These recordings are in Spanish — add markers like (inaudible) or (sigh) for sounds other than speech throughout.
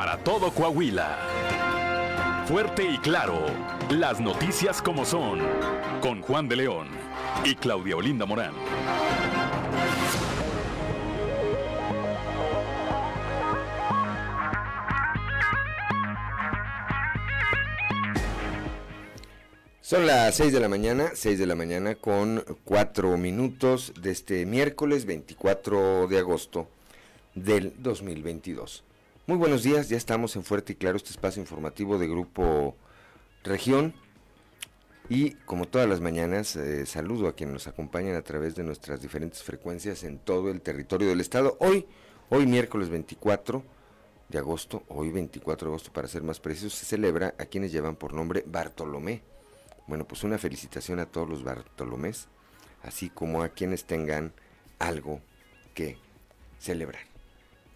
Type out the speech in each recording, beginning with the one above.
para todo Coahuila. Fuerte y claro, las noticias como son, con Juan de León y Claudia Olinda Morán. Son las 6 de la mañana, 6 de la mañana con 4 minutos de este miércoles 24 de agosto del 2022. Muy buenos días, ya estamos en Fuerte y Claro, este espacio informativo de Grupo Región. Y como todas las mañanas, eh, saludo a quienes nos acompañan a través de nuestras diferentes frecuencias en todo el territorio del estado. Hoy, hoy miércoles 24 de agosto, hoy 24 de agosto para ser más precisos, se celebra a quienes llevan por nombre Bartolomé bueno, pues una felicitación a todos los Bartolomés, así como a quienes tengan algo que celebrar.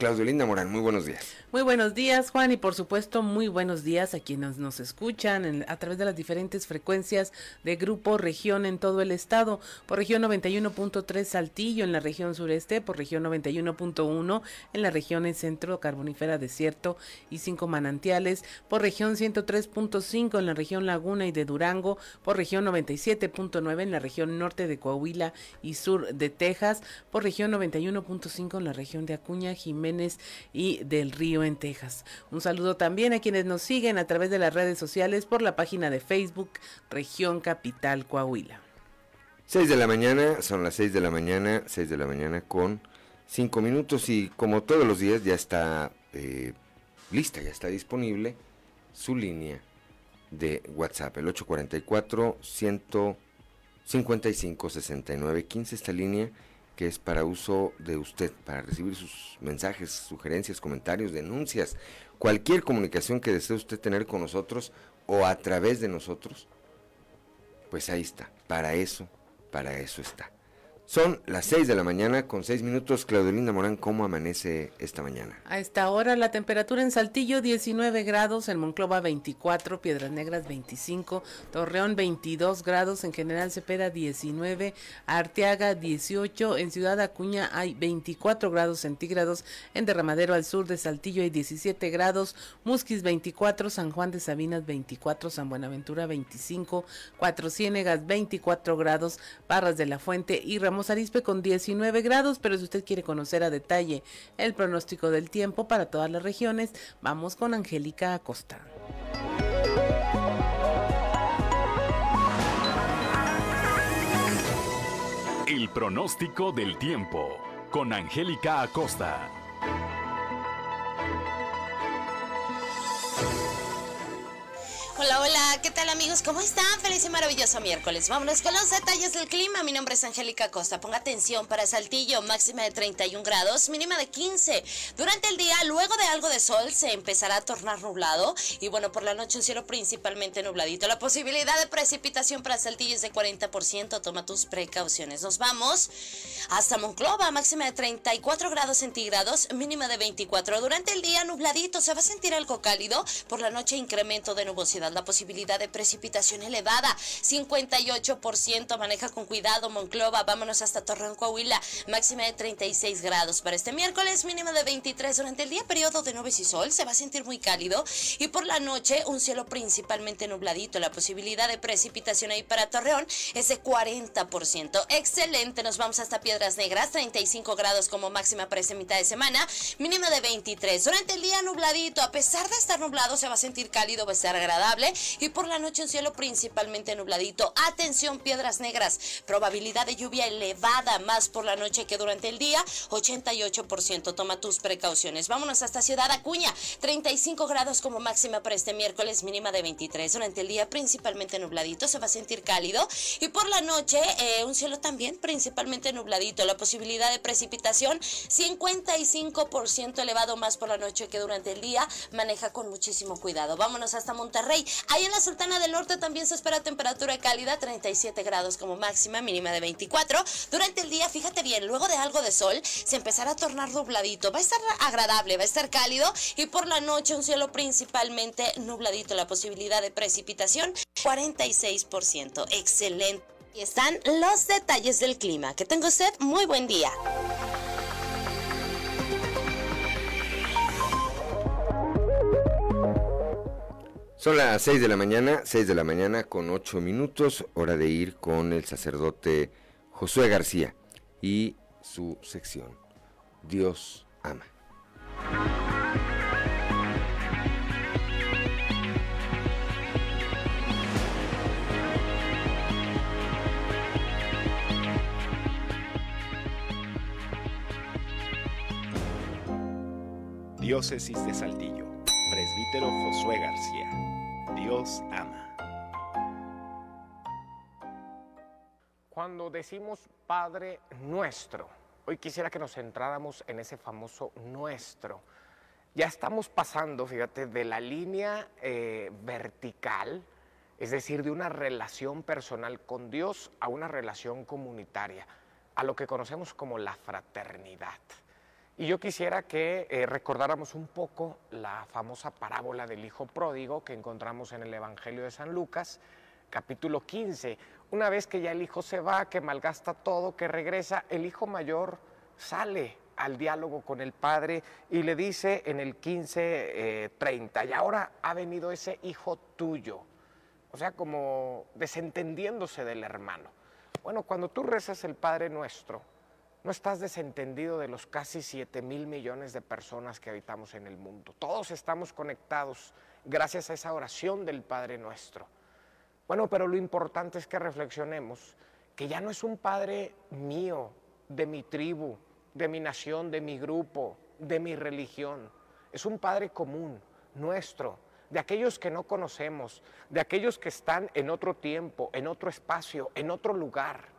Claudio Linda Morán, muy buenos días. Muy buenos días, Juan, y por supuesto, muy buenos días a quienes nos escuchan a través de las diferentes frecuencias de Grupo Región en todo el estado. Por región 91.3 Saltillo en la región sureste, por región 91.1 en la región centro, carbonífera desierto y cinco manantiales, por región 103.5 en la región Laguna y de Durango, por región 97.9 en la región norte de Coahuila y sur de Texas, por región 91.5 en la región de Acuña, Jiménez y del Río en Texas. Un saludo también a quienes nos siguen a través de las redes sociales por la página de Facebook Región Capital Coahuila. 6 de la mañana, son las 6 de la mañana, 6 de la mañana con 5 minutos y como todos los días ya está eh, lista, ya está disponible su línea de WhatsApp, el 844 155 69 15, esta línea que es para uso de usted, para recibir sus mensajes, sugerencias, comentarios, denuncias, cualquier comunicación que desee usted tener con nosotros o a través de nosotros, pues ahí está, para eso, para eso está. Son las 6 de la mañana con 6 minutos. Claudelina Morán, ¿cómo amanece esta mañana? A esta hora la temperatura en Saltillo 19 grados, en Monclova 24, Piedras Negras 25, Torreón 22 grados, en General Cepeda 19, Arteaga 18, en Ciudad Acuña hay 24 grados centígrados, en Derramadero al sur de Saltillo hay 17 grados, Musquis 24, San Juan de Sabinas 24, San Buenaventura 25, Cuatro Ciénegas 24 grados, Barras de la Fuente y Ramón Arispe con 19 grados, pero si usted quiere conocer a detalle el pronóstico del tiempo para todas las regiones, vamos con Angélica Acosta. El pronóstico del tiempo con Angélica Acosta. Amigos? ¿Cómo están? Feliz y maravilloso miércoles. Vámonos con los detalles del clima. Mi nombre es Angélica Costa. Ponga atención para Saltillo, máxima de 31 grados, mínima de 15. Durante el día, luego de algo de sol, se empezará a tornar nublado. Y bueno, por la noche un cielo principalmente nubladito. La posibilidad de precipitación para Saltillo es de 40%. Toma tus precauciones. Nos vamos hasta Monclova, máxima de 34 grados centígrados, mínima de 24. Durante el día, nubladito. Se va a sentir algo cálido. Por la noche, incremento de nubosidad la posibilidad de precipitación elevada, 58%, maneja con cuidado Monclova, vámonos hasta Torreón, Coahuila, máxima de 36 grados para este miércoles, mínima de 23 durante el día, periodo de nubes y sol, se va a sentir muy cálido. Y por la noche un cielo principalmente nubladito, la posibilidad de precipitación ahí para Torreón es de 40%, excelente, nos vamos hasta Piedras Negras, 35 grados como máxima para esta mitad de semana, mínima de 23, durante el día nubladito, a pesar de estar nublado se va a sentir cálido, va a estar agradable, y por la noche un cielo principalmente nubladito. Atención, piedras negras, probabilidad de lluvia elevada más por la noche que durante el día, 88%. Toma tus precauciones. Vámonos hasta Ciudad Acuña, 35 grados como máxima para este miércoles, mínima de 23. Durante el día principalmente nubladito, se va a sentir cálido y por la noche eh, un cielo también principalmente nubladito. La posibilidad de precipitación 55% elevado más por la noche que durante el día. Maneja con muchísimo cuidado. Vámonos hasta Monterrey, Ahí en la Sultana del Norte también se espera temperatura cálida, 37 grados como máxima, mínima de 24. Durante el día, fíjate bien, luego de algo de sol, se empezará a tornar dobladito. Va a estar agradable, va a estar cálido y por la noche un cielo principalmente nubladito. La posibilidad de precipitación, 46%. Excelente. Y están los detalles del clima. Que tenga usted muy buen día. Son las 6 de la mañana, 6 de la mañana con 8 minutos, hora de ir con el sacerdote Josué García y su sección Dios ama. Diócesis de Saltillo. Presbítero Josué García. Dios ama. Cuando decimos Padre nuestro, hoy quisiera que nos centráramos en ese famoso nuestro. Ya estamos pasando, fíjate, de la línea eh, vertical, es decir, de una relación personal con Dios a una relación comunitaria, a lo que conocemos como la fraternidad. Y yo quisiera que eh, recordáramos un poco la famosa parábola del Hijo Pródigo que encontramos en el Evangelio de San Lucas, capítulo 15. Una vez que ya el hijo se va, que malgasta todo, que regresa, el hijo mayor sale al diálogo con el padre y le dice en el 15, 30, eh, y ahora ha venido ese hijo tuyo. O sea, como desentendiéndose del hermano. Bueno, cuando tú rezas el Padre Nuestro, no estás desentendido de los casi 7 mil millones de personas que habitamos en el mundo. Todos estamos conectados gracias a esa oración del Padre nuestro. Bueno, pero lo importante es que reflexionemos que ya no es un Padre mío, de mi tribu, de mi nación, de mi grupo, de mi religión. Es un Padre común, nuestro, de aquellos que no conocemos, de aquellos que están en otro tiempo, en otro espacio, en otro lugar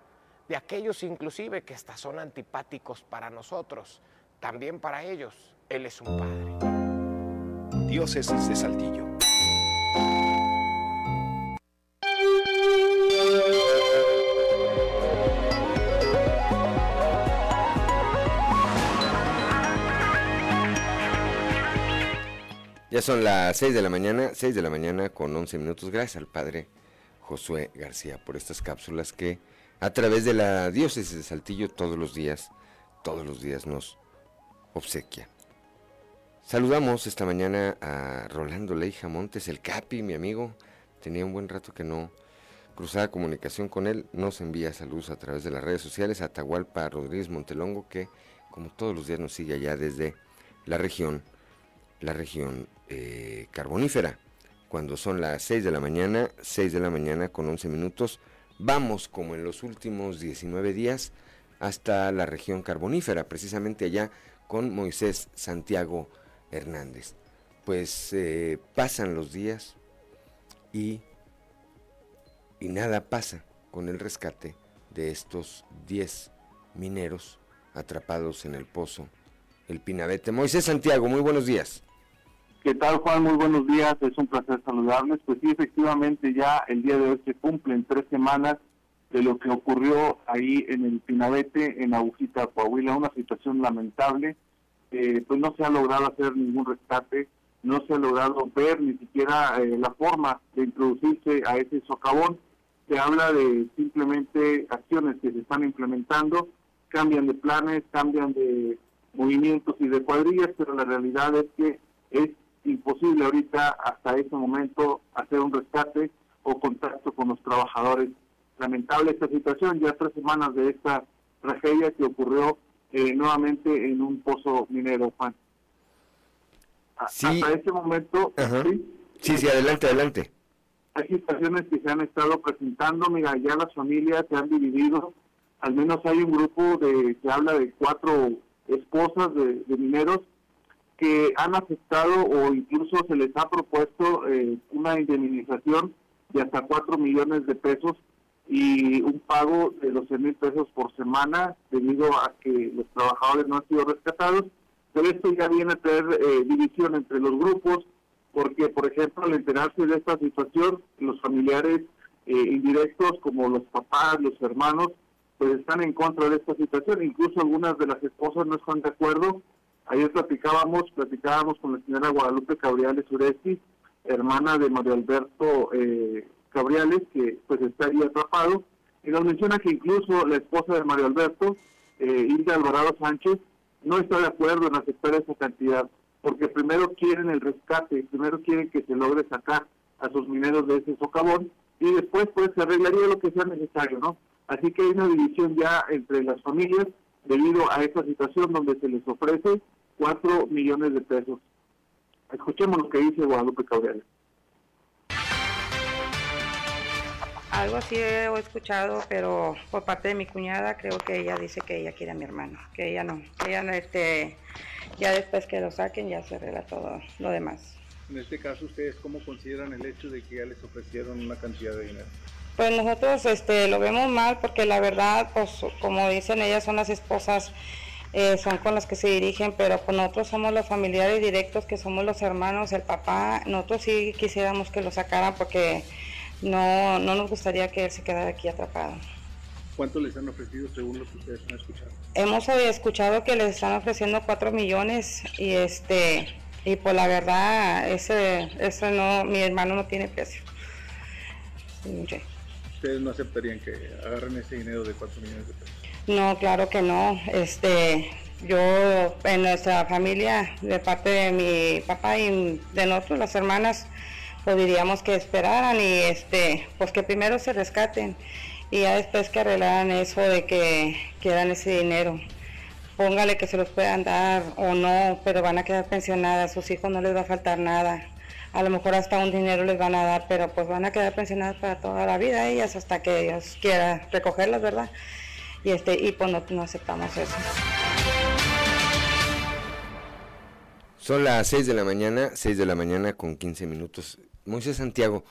de aquellos inclusive que hasta son antipáticos para nosotros, también para ellos Él es un Padre. Diócesis de Saltillo. Ya son las 6 de la mañana, 6 de la mañana con 11 minutos. Gracias al Padre Josué García por estas cápsulas que a través de la diócesis de Saltillo todos los días, todos los días nos obsequia. Saludamos esta mañana a Rolando Leija Montes, el Capi, mi amigo. Tenía un buen rato que no cruzaba comunicación con él. Nos envía saludos a través de las redes sociales. A Atahualpa Rodríguez Montelongo, que como todos los días nos sigue allá desde la región, la región eh, carbonífera. Cuando son las 6 de la mañana, 6 de la mañana con 11 minutos. Vamos, como en los últimos 19 días, hasta la región carbonífera, precisamente allá con Moisés Santiago Hernández. Pues eh, pasan los días y, y nada pasa con el rescate de estos 10 mineros atrapados en el pozo El Pinabete. Moisés Santiago, muy buenos días. ¿Qué tal, Juan? Muy buenos días. Es un placer saludarles. Pues sí, efectivamente, ya el día de hoy se cumplen tres semanas de lo que ocurrió ahí en el Pinabete, en Agujita, Coahuila. Una situación lamentable. Eh, pues no se ha logrado hacer ningún rescate, no se ha logrado ver ni siquiera eh, la forma de introducirse a ese socavón. Se habla de simplemente acciones que se están implementando, cambian de planes, cambian de movimientos y de cuadrillas, pero la realidad es que es imposible ahorita hasta ese momento hacer un rescate o contacto con los trabajadores. Lamentable esta situación, ya tres semanas de esta tragedia que ocurrió eh, nuevamente en un pozo minero, Juan. Hasta ese momento, ¿sí? sí, adelante, adelante. Hay situaciones que se han estado presentando, mira, ya las familias se han dividido, al menos hay un grupo de, se habla de cuatro esposas de mineros que han aceptado o incluso se les ha propuesto eh, una indemnización de hasta 4 millones de pesos y un pago de 12 mil pesos por semana debido a que los trabajadores no han sido rescatados. Pero esto ya viene a tener eh, división entre los grupos, porque, por ejemplo, al enterarse de esta situación, los familiares eh, indirectos, como los papás, los hermanos, pues están en contra de esta situación. Incluso algunas de las esposas no están de acuerdo Ayer platicábamos, platicábamos con la señora Guadalupe Cabriales Uresti, hermana de Mario Alberto eh, Cabriales, que pues está ahí atrapado, y nos menciona que incluso la esposa de Mario Alberto, eh, Hilda Alvarado Sánchez, no está de acuerdo en aceptar esa cantidad, porque primero quieren el rescate, primero quieren que se logre sacar a sus mineros de ese socavón y después pues se arreglaría lo que sea necesario, ¿no? Así que hay una división ya entre las familias debido a esta situación donde se les ofrece 4 millones de pesos. Escuchemos lo que dice Guadalupe Cabrera. Algo así he escuchado, pero por parte de mi cuñada creo que ella dice que ella quiere a mi hermano, que ella no, que ella no, este, ya después que lo saquen ya se arregla todo lo demás. En este caso, ¿ustedes cómo consideran el hecho de que ya les ofrecieron una cantidad de dinero? Pues nosotros este, lo vemos mal porque la verdad, pues como dicen ellas, son las esposas, eh, son con las que se dirigen, pero con nosotros somos los familiares directos, que somos los hermanos, el papá. Nosotros sí quisiéramos que lo sacaran porque no, no nos gustaría que él se quedara aquí atrapado. ¿Cuánto les han ofrecido según lo que ustedes han escuchado? Hemos escuchado que les están ofreciendo 4 millones y este y pues la verdad ese, ese no, mi hermano no tiene precio. ¿Ustedes no aceptarían que agarren ese dinero de 4 millones de pesos? No, claro que no. Este, yo en nuestra familia, de parte de mi papá y de nosotros, las hermanas, pues diríamos que esperaran y este, pues que primero se rescaten y ya después que arreglaran eso de que quieran ese dinero. Póngale que se los puedan dar o no, pero van a quedar pensionadas, sus hijos no les va a faltar nada a lo mejor hasta un dinero les van a dar, pero pues van a quedar pensionadas para toda la vida ellas hasta que ellos quieran recogerlas, ¿verdad? Y este y pues no, aceptamos eso. Son las 6 de la mañana, 6 de la mañana con 15 minutos. Moisés Santiago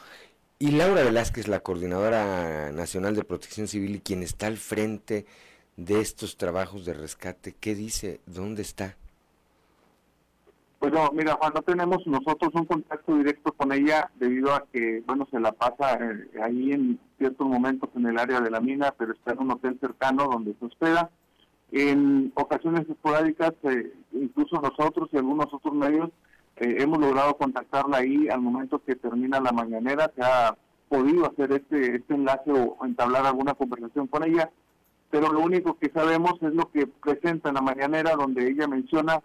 y Laura Velázquez, la coordinadora nacional de protección civil y quien está al frente de estos trabajos de rescate, ¿qué dice? ¿Dónde está? Pues mira Juan, no tenemos nosotros un contacto directo con ella debido a que, bueno, se la pasa eh, ahí en ciertos momentos en el área de la mina, pero está en un hotel cercano donde se hospeda. En ocasiones esporádicas, eh, incluso nosotros y algunos otros medios eh, hemos logrado contactarla ahí al momento que termina la mañanera, se ha podido hacer este, este enlace o entablar alguna conversación con ella, pero lo único que sabemos es lo que presenta en la mañanera donde ella menciona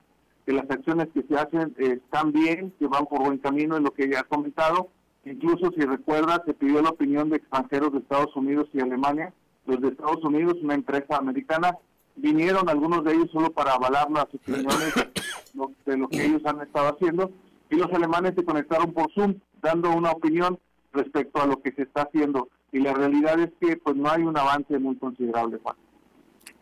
que las acciones que se hacen eh, están bien, que van por buen camino, en lo que ella ha comentado. Incluso, si recuerda, se pidió la opinión de extranjeros de Estados Unidos y Alemania. Los de Estados Unidos, una empresa americana, vinieron algunos de ellos solo para avalar las opiniones (coughs) de lo que ellos han estado haciendo. Y los alemanes se conectaron por Zoom, dando una opinión respecto a lo que se está haciendo. Y la realidad es que pues no hay un avance muy considerable, Juan.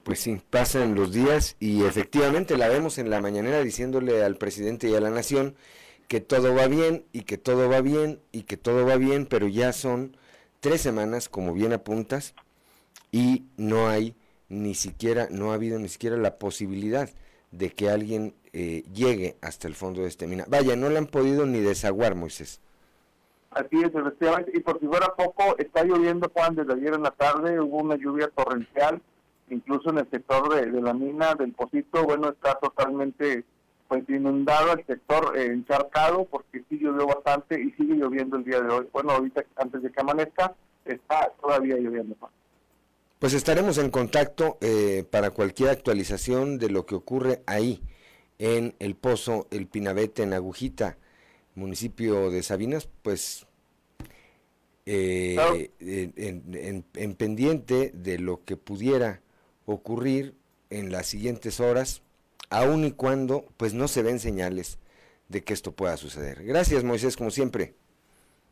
Pues sí, pasan los días y efectivamente la vemos en la mañanera diciéndole al presidente y a la nación que todo va bien y que todo va bien y que todo va bien, pero ya son tres semanas, como bien apuntas, y no hay ni siquiera, no ha habido ni siquiera la posibilidad de que alguien eh, llegue hasta el fondo de este mina. Vaya, no le han podido ni desaguar, Moisés. Así es, efectivamente, y por si fuera poco, está lloviendo, Juan, desde ayer en la tarde, hubo una lluvia torrencial, incluso en el sector de, la mina del Pocito, bueno, está totalmente pues inundado el sector eh, encharcado porque sí llovió bastante y sigue lloviendo el día de hoy. Bueno, ahorita antes de que amanezca está todavía lloviendo. Pues estaremos en contacto eh, para cualquier actualización de lo que ocurre ahí en el pozo El Pinabete en Agujita, municipio de Sabinas, pues eh, en pendiente de lo que pudiera ocurrir en las siguientes horas, aun y cuando pues no se ven señales de que esto pueda suceder. Gracias Moisés, como siempre.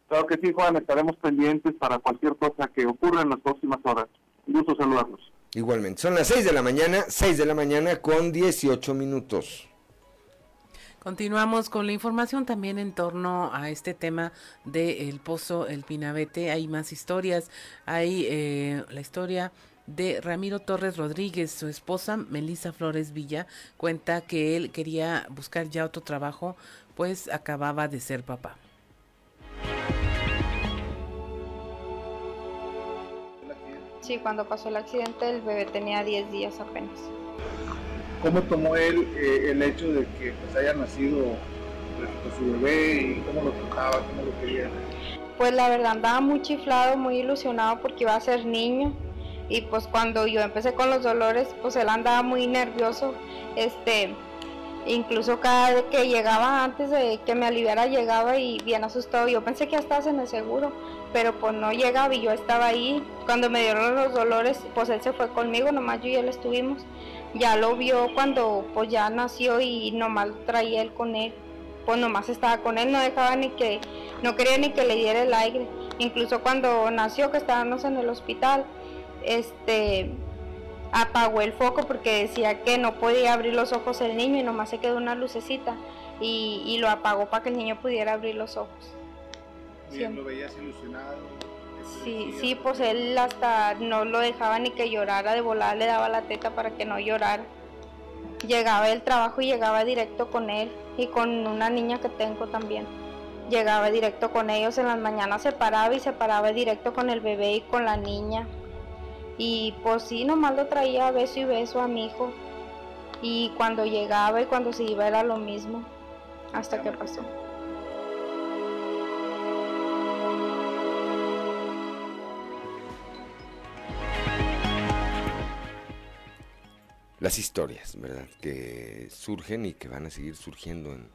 Claro que sí, Juan, estaremos pendientes para cualquier cosa que ocurra en las próximas horas. Un gusto saludarlos. Igualmente, son las 6 de la mañana, 6 de la mañana con 18 minutos. Continuamos con la información también en torno a este tema del pozo El Pinabete. Hay más historias, hay eh, la historia de Ramiro Torres Rodríguez. Su esposa, Melisa Flores Villa, cuenta que él quería buscar ya otro trabajo, pues acababa de ser papá. Sí, cuando pasó el accidente el bebé tenía 10 días apenas. ¿Cómo tomó él eh, el hecho de que pues, haya nacido pues, su bebé y cómo lo trataba, cómo lo quería? Pues la verdad andaba muy chiflado, muy ilusionado porque iba a ser niño y pues cuando yo empecé con los dolores, pues él andaba muy nervioso, este, Incluso cada vez que llegaba antes de que me aliviara llegaba y bien asustado. Yo pensé que ya estabas en el seguro, pero pues no llegaba y yo estaba ahí. Cuando me dieron los dolores, pues él se fue conmigo, nomás yo y él estuvimos. Ya lo vio cuando pues ya nació y nomás traía él con él. Pues nomás estaba con él, no dejaba ni que, no quería ni que le diera el aire. Incluso cuando nació, que estábamos en el hospital, este, apagó el foco porque decía que no podía abrir los ojos el niño y nomás se quedó una lucecita y, lo apagó para que el niño pudiera abrir los ojos. Bien, ¿Lo veías ilusionado? Sí, sí, pues él hasta no lo dejaba ni que llorara, de volar le daba la teta para que no llorara. Llegaba el trabajo y llegaba directo con él y con una niña que tengo también. Llegaba directo con ellos en las mañanas, se paraba y se paraba directo con el bebé y con la niña. Y pues sí, nomás lo traía beso y beso a mi hijo. Y cuando llegaba y cuando se iba era lo mismo, hasta que pasó. Las historias, ¿verdad? Que surgen y que van a seguir surgiendo en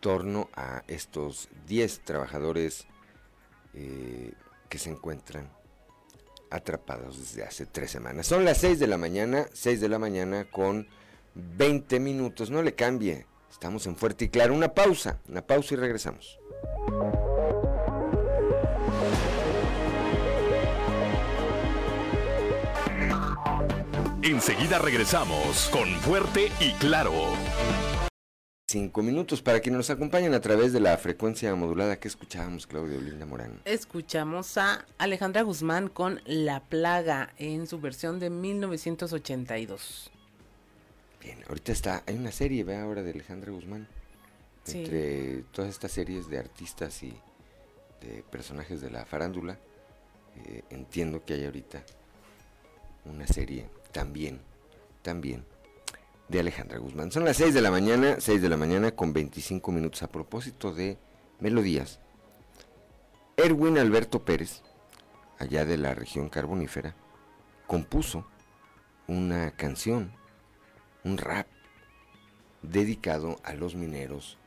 torno a estos 10 trabajadores eh, que se encuentran atrapados desde hace tres semanas. Son las 6 de la mañana, 6 de la mañana con 20 minutos. No le cambie. Estamos en Fuerte y Claro. Una pausa, una pausa y regresamos. Enseguida regresamos con Fuerte y Claro. Cinco minutos para quienes nos acompañen a través de la frecuencia modulada que escuchábamos, Claudio Linda Morán. Escuchamos a Alejandra Guzmán con La Plaga en su versión de 1982. Bien, ahorita está, hay una serie, ve ahora de Alejandra Guzmán. Entre todas estas series de artistas y de personajes de la farándula, eh, entiendo que hay ahorita una serie también, también de Alejandra Guzmán. Son las 6 de la mañana, 6 de la mañana con 25 minutos a propósito de melodías. Erwin Alberto Pérez, allá de la región carbonífera, compuso una canción, un rap, dedicado a los mineros,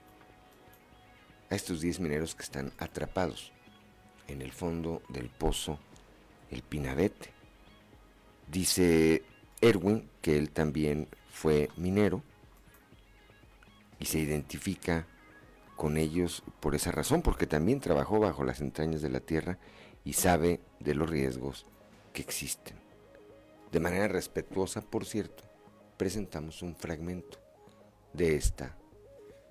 a estos 10 mineros que están atrapados en el fondo del pozo El Pinabete. Dice Erwin que él también fue minero y se identifica con ellos por esa razón, porque también trabajó bajo las entrañas de la tierra y sabe de los riesgos que existen. De manera respetuosa, por cierto, presentamos un fragmento de esta,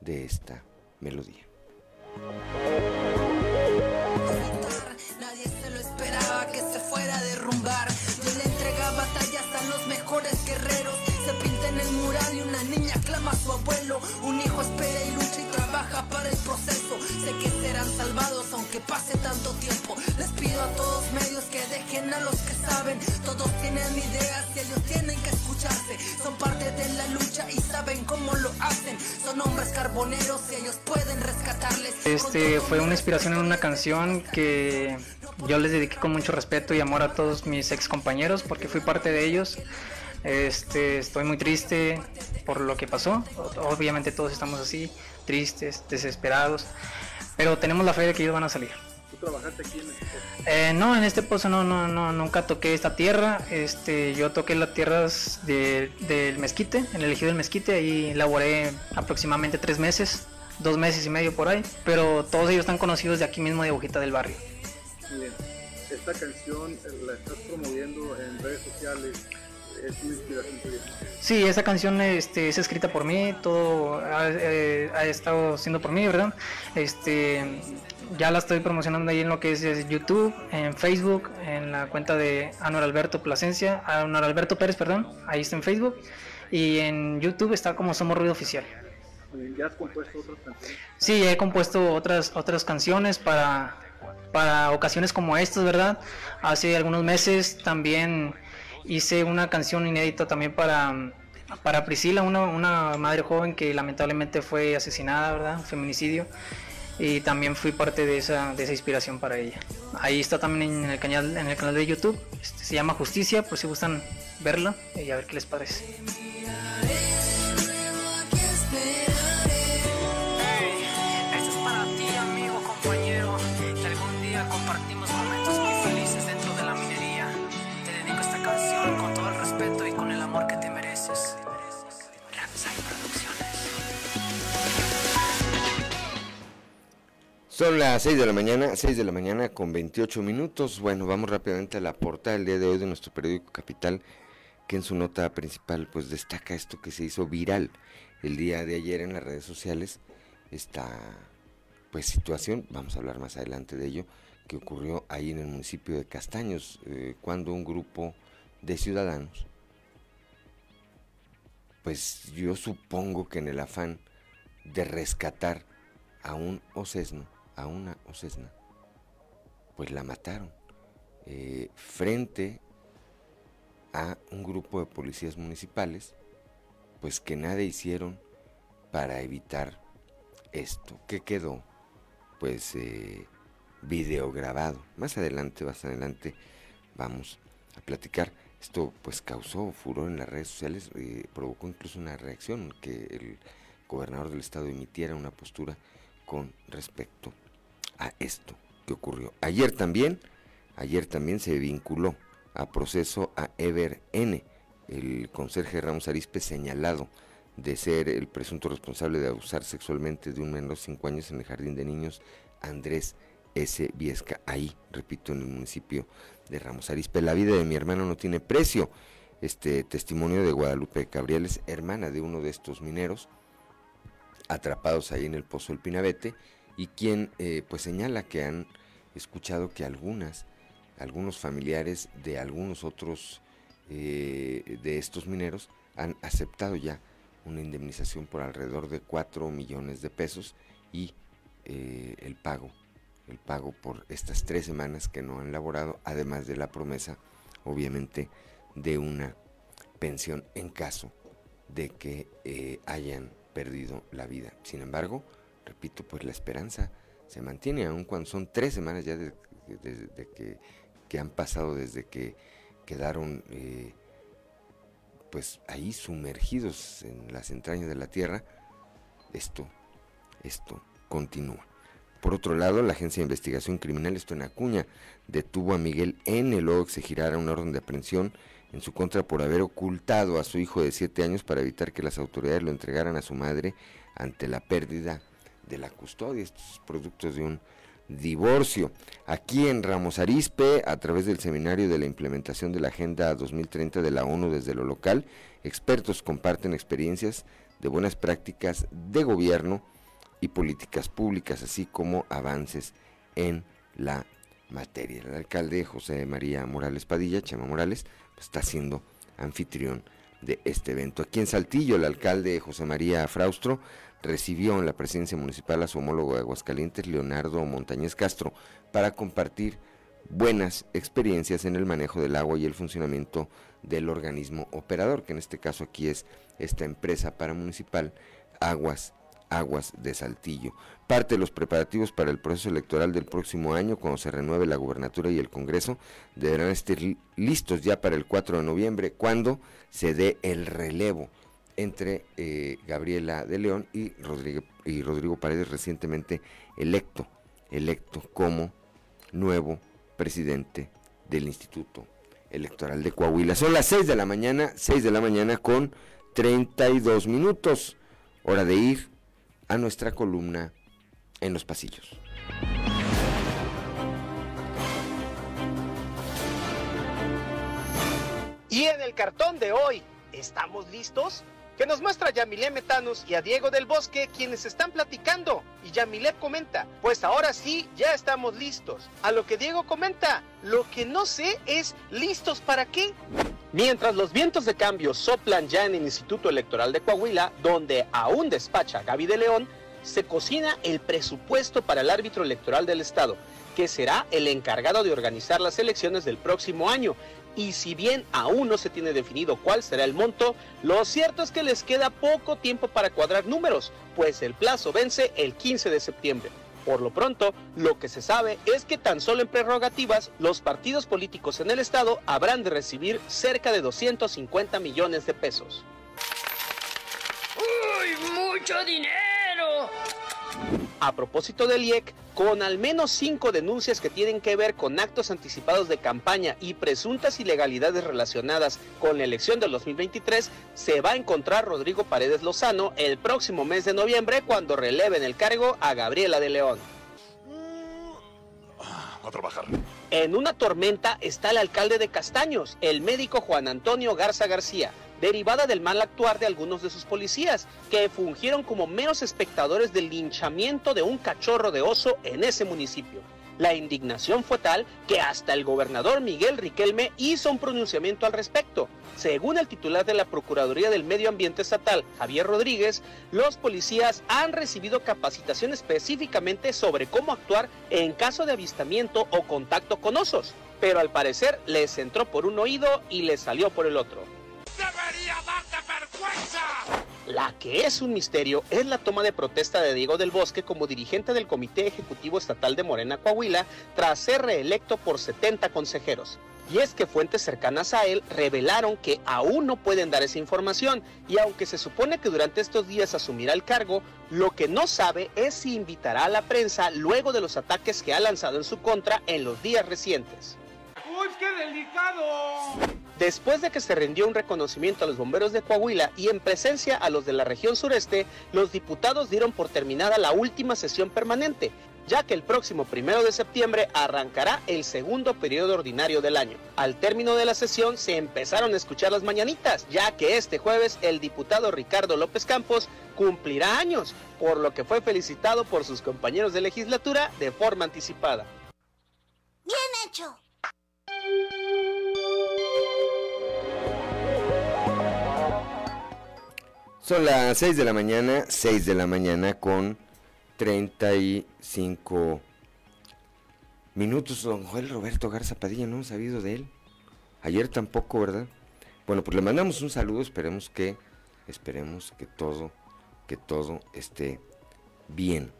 de esta melodía. Este fue una inspiración en una canción que yo les dediqué con mucho respeto y amor a todos mis ex compañeros porque fui parte de ellos. Este, estoy muy triste por lo que pasó. Obviamente todos estamos así, tristes, desesperados, pero tenemos la fe de que ellos van a salir. ¿Tú trabajaste aquí en este pozo? Eh, no, en este pozo no, no, no, nunca toqué esta tierra. Este, yo toqué las tierras del mezquite, en el ejido del mezquite, ahí laboré aproximadamente tres meses, dos meses y medio por ahí, pero todos ellos están conocidos de aquí mismo de Bojita del Barrio. Muy bien. Esta canción la estás promoviendo en redes sociales es inspiración Sí, esa canción este, es escrita por mí, todo eh, ha, estado siendo por mí, ¿verdad? Este, ya la estoy promocionando ahí en lo que es, YouTube, en Facebook, en la cuenta de Anuar Alberto Plasencia, Anuar Alberto Pérez, perdón, ahí está en Facebook, y en YouTube está como Somos Ruido Oficial. ¿Ya has compuesto otras canciones? Sí, he compuesto otras, otras canciones para, para ocasiones como estas, ¿verdad? Hace algunos meses también hice una canción inédita también para, para Priscila, una, una madre joven que lamentablemente fue asesinada, ¿verdad? Un feminicidio. Y también fui parte de esa, de esa inspiración para ella. Ahí está también en el canal, en el canal de YouTube. Este, se llama Justicia, por si gustan verla y a ver qué les parece. Son las 6 de la mañana, 6 de la mañana con 28 minutos. Bueno, vamos rápidamente a la portada del día de hoy de nuestro periódico Capital, que en su nota principal pues destaca esto que se hizo viral el día de ayer en las redes sociales, esta pues situación, vamos a hablar más adelante de ello, que ocurrió ahí en el municipio de Castaños, eh, cuando un grupo de ciudadanos, pues yo supongo que en el afán de rescatar a un ocesno, a una ocesna, pues la mataron eh, frente a un grupo de policías municipales, pues que nada hicieron para evitar esto. ¿Qué quedó? Pues eh, video grabado. Más adelante, más adelante vamos a platicar. Esto pues causó furor en las redes sociales, eh, provocó incluso una reacción que el gobernador del estado emitiera una postura con respecto a esto que ocurrió. Ayer también, ayer también se vinculó a proceso a Ever N, el conserje Ramos Arispe señalado de ser el presunto responsable de abusar sexualmente de un menor de 5 años en el jardín de niños Andrés S. Viesca, ahí, repito, en el municipio de Ramos Arispe. La vida de mi hermano no tiene precio. Este testimonio de Guadalupe Cabrieles, hermana de uno de estos mineros, atrapados ahí en el Pozo del Pinabete, y quien eh, pues señala que han escuchado que algunas, algunos familiares de algunos otros eh, de estos mineros han aceptado ya una indemnización por alrededor de 4 millones de pesos y eh, el pago, el pago por estas tres semanas que no han laborado, además de la promesa, obviamente, de una pensión en caso de que hayan perdido la vida. Sin embargo, repito, pues la esperanza se mantiene, aun cuando son tres semanas ya de, que, que, han pasado desde que quedaron eh, pues ahí sumergidos en las entrañas de la tierra, esto, esto continúa. Por otro lado, la Agencia de Investigación Criminal, esto en Acuña, detuvo a Miguel N. Luego exigirá una orden de aprehensión en su contra por haber ocultado a su hijo de siete años para evitar que las autoridades lo entregaran a su madre ante la pérdida de la custodia. Estos productos de un divorcio. Aquí en Ramos Arispe, a través del seminario de la implementación de la Agenda 2030 de la ONU desde lo local, expertos comparten experiencias de buenas prácticas de gobierno y políticas públicas, así como avances en la materia. El alcalde José María Morales Padilla, Chema Morales, pues, está siendo anfitrión de este evento. Aquí en Saltillo, el alcalde José María Fraustro recibió en la presidencia municipal a su homólogo de Aguascalientes, Leonardo Montañez Castro, para compartir buenas experiencias en el manejo del agua y el funcionamiento del organismo operador, que en este caso aquí es esta empresa paramunicipal Aguas Aguas de Saltillo. Parte de los preparativos para el proceso electoral del próximo año, cuando se renueve la gubernatura y el Congreso, deberán estar listos ya para el 4 de noviembre, cuando se dé el relevo entre eh, Gabriela de León y Rodrigo, y Rodrigo Paredes, recientemente electo, electo como nuevo presidente del Instituto Electoral de Coahuila. Son las 6 de la mañana, 6 de la mañana con 32 minutos. Hora de ir a nuestra columna en los pasillos. Y en el cartón de hoy, ¿estamos listos? Que nos muestra Yamilé Metanos y a Diego del Bosque quienes están platicando. Y Yamilé comenta, pues ahora sí, ya estamos listos. A lo que Diego comenta, lo que no sé es, ¿listos para qué? Mientras los vientos de cambio soplan ya en el Instituto Electoral de Coahuila, donde aún despacha Gaby de León, se cocina el presupuesto para el árbitro electoral del Estado, que será el encargado de organizar las elecciones del próximo año y si bien aún no se tiene definido cuál será el monto, lo cierto es que les queda poco tiempo para cuadrar números, pues el plazo vence el 15 de septiembre. Por lo pronto, lo que se sabe es que tan solo en prerrogativas, los partidos políticos en el estado habrán de recibir cerca de 250 millones de pesos. ¡Uy, mucho dinero! A propósito del IEC, con al menos cinco denuncias que tienen que ver con actos anticipados de campaña y presuntas ilegalidades relacionadas con la elección del 2023, se va a encontrar Rodrigo Paredes Lozano el próximo mes de noviembre cuando releven el cargo a Gabriela de León. a trabajar. En una tormenta está el alcalde de Castaños, el médico Juan Antonio Garza García, derivada del mal actuar de algunos de sus policías, que fungieron como meros espectadores del linchamiento de un cachorro de oso en ese municipio. La indignación fue tal que hasta el gobernador Miguel Riquelme hizo un pronunciamiento al respecto. Según el titular de la Procuraduría del Medio Ambiente Estatal, Javier Rodríguez, los policías han recibido capacitación específicamente sobre cómo actuar en caso de avistamiento o contacto con osos, pero al parecer les entró por un oído y les salió por el otro. ¡Debería darte vergüenza! La que es un misterio es la toma de protesta de Diego del Bosque como dirigente del Comité Ejecutivo Estatal de Morena Coahuila tras ser reelecto por 70 consejeros. Y es que fuentes cercanas a él revelaron que aún no pueden dar esa información y aunque se supone que durante estos días asumirá el cargo, lo que no sabe es si invitará a la prensa luego de los ataques que ha lanzado en su contra en los días recientes. ¡Uy, qué delicado! Después de que se rindió un reconocimiento a los bomberos de Coahuila y en presencia a los de la región sureste, los diputados dieron por terminada la última sesión permanente, ya que el próximo primero de septiembre arrancará el segundo periodo ordinario del año. Al término de la sesión se empezaron a escuchar las mañanitas, ya que este jueves el diputado Ricardo López Campos cumplirá años, por lo que fue felicitado por sus compañeros de legislatura de forma anticipada. Bien hecho. Son las 6 de la mañana, 6 de la mañana con 35 minutos. Don Joel Roberto Garza Padilla, no hemos sabido de él. Ayer tampoco, ¿verdad? Bueno, pues le mandamos un saludo, esperemos que, esperemos que todo, que todo esté bien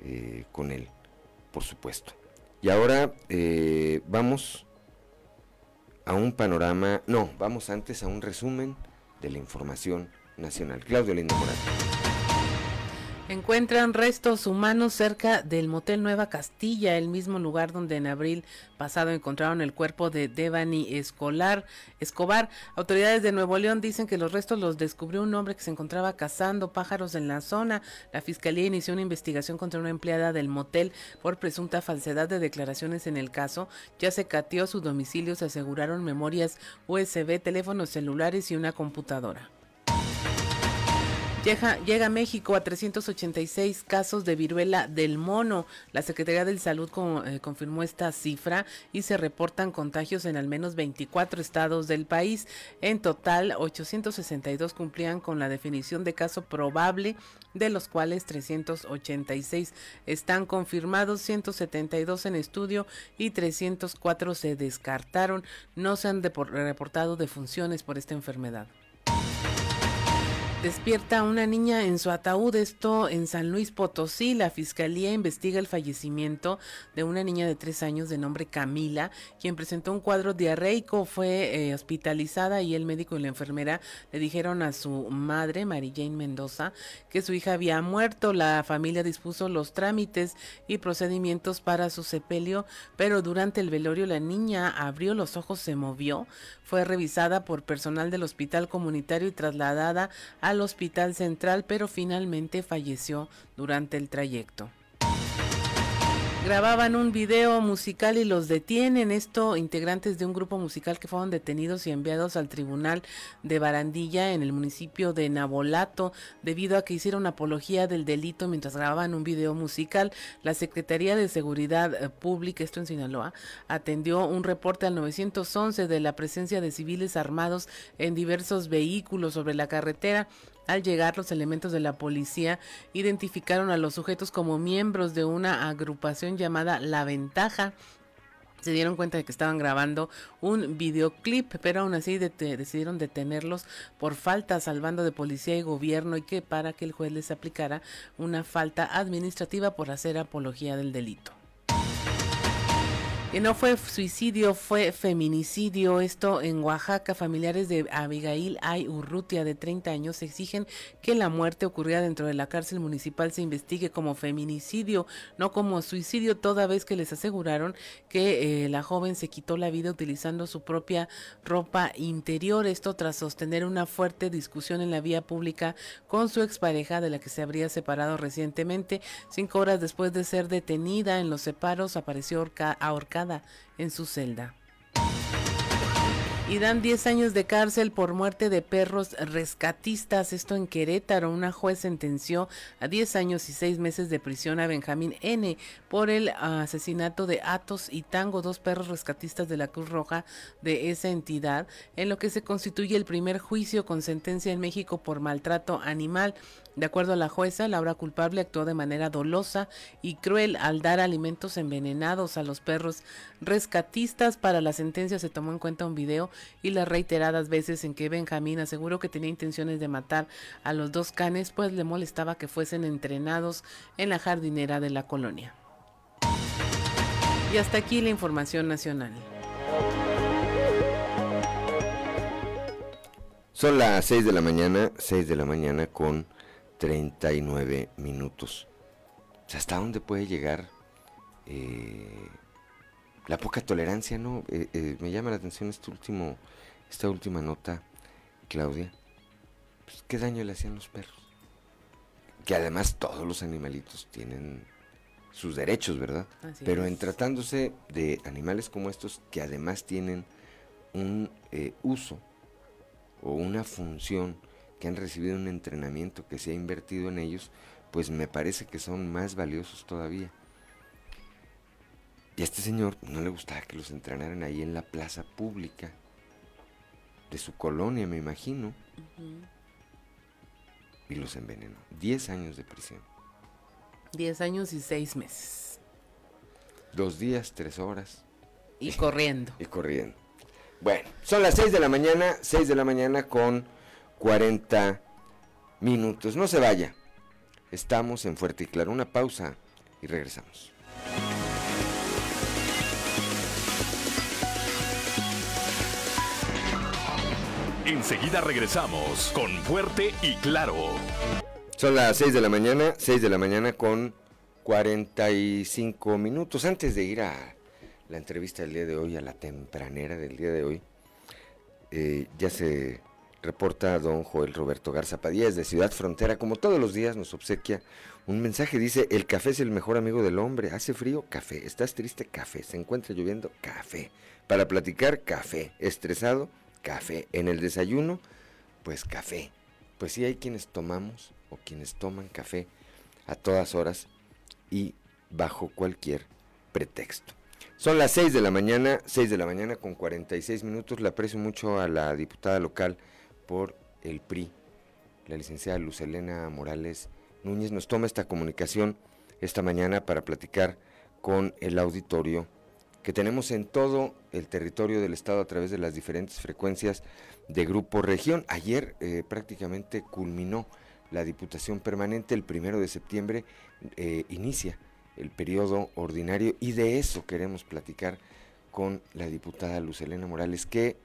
eh, con él, por supuesto. Y ahora eh, vamos a un panorama, no, vamos antes a un resumen de la información nacional. Claudio Lindo Morales. Encuentran restos humanos cerca del motel Nueva Castilla, el mismo lugar donde en abril pasado encontraron el cuerpo de Devani Escolar, Escobar. Autoridades de Nuevo León dicen que los restos los descubrió un hombre que se encontraba cazando pájaros en la zona. La fiscalía inició una investigación contra una empleada del motel por presunta falsedad de declaraciones en el caso. Ya se cateó su domicilio, se aseguraron memorias USB, teléfonos celulares y una computadora. Llega, llega, a México a 386 casos de viruela del mono. La Secretaría de Salud eh, confirmó esta cifra y se reportan contagios en al menos 24 estados del país. En total, 862 cumplían con la definición de caso probable, de los cuales 386 están confirmados, 172 en estudio y 304 se descartaron. No se han reportado defunciones por esta enfermedad. Despierta una niña en su ataúd, esto en San Luis Potosí. La fiscalía investiga el fallecimiento de una niña de tres años de nombre Camila, quien presentó un cuadro diarreico, fue eh, hospitalizada y el médico y la enfermera le dijeron a su madre, Mary Jane Mendoza, que su hija había muerto. La familia dispuso los trámites y procedimientos para su sepelio, pero durante el velorio la niña abrió los ojos, se movió, fue revisada por personal del hospital comunitario y trasladada al hospital central, pero finalmente falleció durante el trayecto grababan un video musical y los detienen. Esto integrantes de un grupo musical que fueron detenidos y enviados al tribunal de Barandilla en el municipio de Nabolato debido a que hicieron apología del delito mientras grababan un video musical. La Secretaría de Seguridad eh, Pública, esto en Sinaloa, atendió un reporte al 911 de la presencia de civiles armados en diversos vehículos sobre la carretera. Al llegar los elementos de la policía identificaron a los sujetos como miembros de una agrupación llamada La Ventaja se dieron cuenta de que estaban grabando un videoclip, pero aún así decidieron detenerlos por falta salvando de policía y gobierno y que para que el juez les aplicara una falta administrativa por hacer apología del delito. Y no fue suicidio, fue feminicidio. Esto en Oaxaca, familiares de Abigail Ay Urrutia, de 30 años, exigen que la muerte ocurrida dentro de la cárcel municipal se investigue como feminicidio, no como suicidio, toda vez que les aseguraron que eh, la joven se quitó la vida utilizando su propia ropa interior. Esto tras sostener una fuerte discusión en la vía pública con su expareja, de la que se habría separado recientemente. Cinco horas después de ser detenida en los separos, apareció ahorcada en su celda. Y dan 10 años de cárcel por muerte de perros rescatistas. Esto en Querétaro. Una juez sentenció a 10 años y 6 meses de prisión a Benjamín N. por el asesinato de Atos y Tango, dos perros rescatistas de la Cruz Roja de esa entidad, en lo que se constituye el primer juicio con sentencia en México por maltrato animal. De acuerdo a la jueza, la obra culpable actuó de manera dolosa y cruel al dar alimentos envenenados a los perros rescatistas. Para la sentencia se tomó en cuenta un video y las reiteradas veces en que Benjamín aseguró que tenía intenciones de matar a los dos canes, pues le molestaba que fuesen entrenados en la jardinera de la colonia. Y hasta aquí la información nacional. Son las 6 de la mañana, 6 de la mañana con 39 minutos. ¿hasta dónde puede llegar eh, la poca tolerancia, no? Eh, eh, me llama la atención este último, esta última nota, Claudia. Pues, ¿Qué daño le hacían los perros? Que además todos los animalitos tienen sus derechos, ¿verdad? Pero en tratándose de animales como estos, que además tienen un uso o una función que han recibido un entrenamiento, que se ha invertido en ellos, pues me parece que son más valiosos todavía. Y a este señor no le gustaba que los entrenaran ahí en la plaza pública de su colonia, me imagino. Y los envenenó. Diez años de prisión. Diez años y seis meses. Dos días, tres horas. Y corriendo. (laughs) y corriendo. Bueno, son las seis de la mañana, seis de la mañana con 40 minutos. No se vaya. Estamos en Fuerte y Claro. Una pausa y regresamos. Enseguida regresamos con Fuerte y Claro. Son las 6 de la mañana, 6 de la mañana con 45 minutos. Antes de ir a la entrevista del día de hoy, a la tempranera del día de hoy, eh, ya se reporta don Joel Roberto Garza de Ciudad Frontera, como todos los días nos obsequia un mensaje, dice, el café es el mejor amigo del hombre, hace frío, café, estás triste, café, se encuentra lloviendo, café, para platicar, café, estresado, café, en el desayuno, pues café, pues sí hay quienes tomamos o quienes toman café a todas horas y bajo cualquier pretexto. Son las 6 de la mañana, 6 de la mañana con 46 minutos. Le aprecio mucho a la diputada local por el PRI. La licenciada Luz Elena Morales Núñez nos toma esta comunicación esta mañana para platicar con el auditorio que tenemos en todo el territorio del estado a través de las diferentes frecuencias de Grupo Región. Ayer eh, prácticamente culminó la Diputación Permanente, el primero de septiembre eh, inicia el periodo ordinario y de eso queremos platicar con la diputada Luz Elena Morales que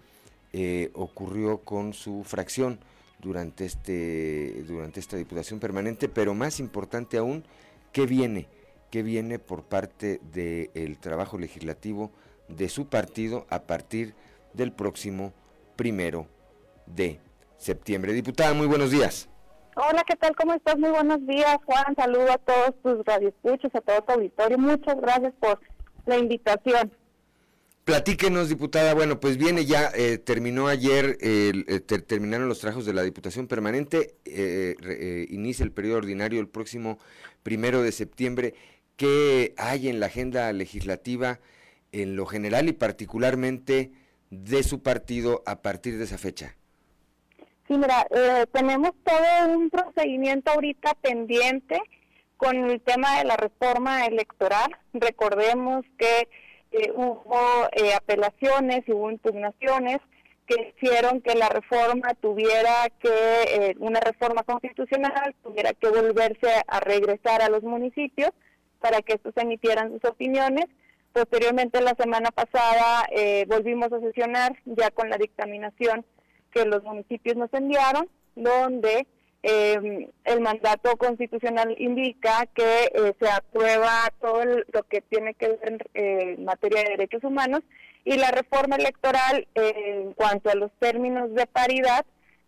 eh, ocurrió con su fracción durante, este, durante esta Diputación Permanente, pero más importante aún, ¿qué viene? ¿Qué viene por parte del trabajo legislativo de su partido a partir del próximo primero de septiembre? Diputada, muy buenos días. Hola, ¿qué tal? ¿Cómo estás? Muy buenos días, Juan. Saludo a todos tus radioescuchos, a todo tu auditorio. Muchas gracias por la invitación. Platíquenos, diputada. Bueno, pues viene ya, eh, terminó ayer, eh, terminaron los trabajos de la Diputación Permanente, eh, inicia el periodo ordinario el próximo primero de septiembre. ¿Qué hay en la agenda legislativa en lo general y particularmente de su partido a partir de esa fecha? Sí, mira, tenemos todo un procedimiento ahorita pendiente con el tema de la reforma electoral. Recordemos que hubo eh, apelaciones hubo impugnaciones que hicieron que la reforma tuviera que, eh, una reforma constitucional tuviera que volverse a regresar a los municipios para que estos emitieran sus opiniones. Posteriormente, la semana pasada eh, volvimos a sesionar ya con la dictaminación que los municipios nos enviaron, donde eh, el mandato constitucional indica que eh, se aprueba todo lo que tiene que ver en materia de derechos humanos y la reforma electoral en cuanto a los términos de paridad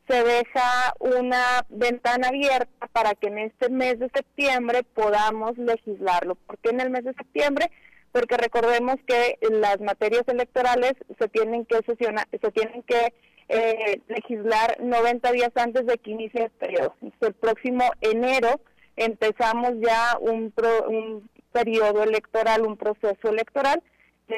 se deja una ventana abierta para que en este mes de septiembre podamos legislarlo. ¿Por qué en el mes de septiembre? Porque recordemos que las materias electorales se tienen que sesionar, se tienen que eh, legislar 90 días antes de que inicie el periodo. el próximo enero empezamos ya un, un periodo electoral, un proceso electoral,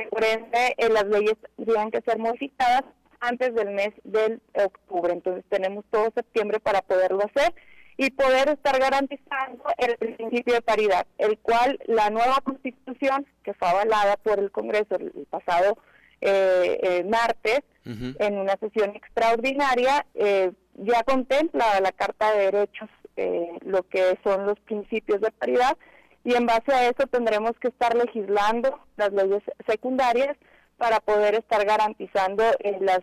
por ende eh, las leyes tienen que ser modificadas antes del mes de octubre. Entonces tenemos todo septiembre para poderlo hacer y poder estar garantizando el principio de paridad, el cual la nueva constitución, que fue avalada por el Congreso el pasado eh, eh, martes, en una sesión extraordinaria, eh, ya contempla la Carta de Derechos lo que son los principios de paridad y en base a eso tendremos que estar legislando las leyes secundarias para poder estar garantizando eh, las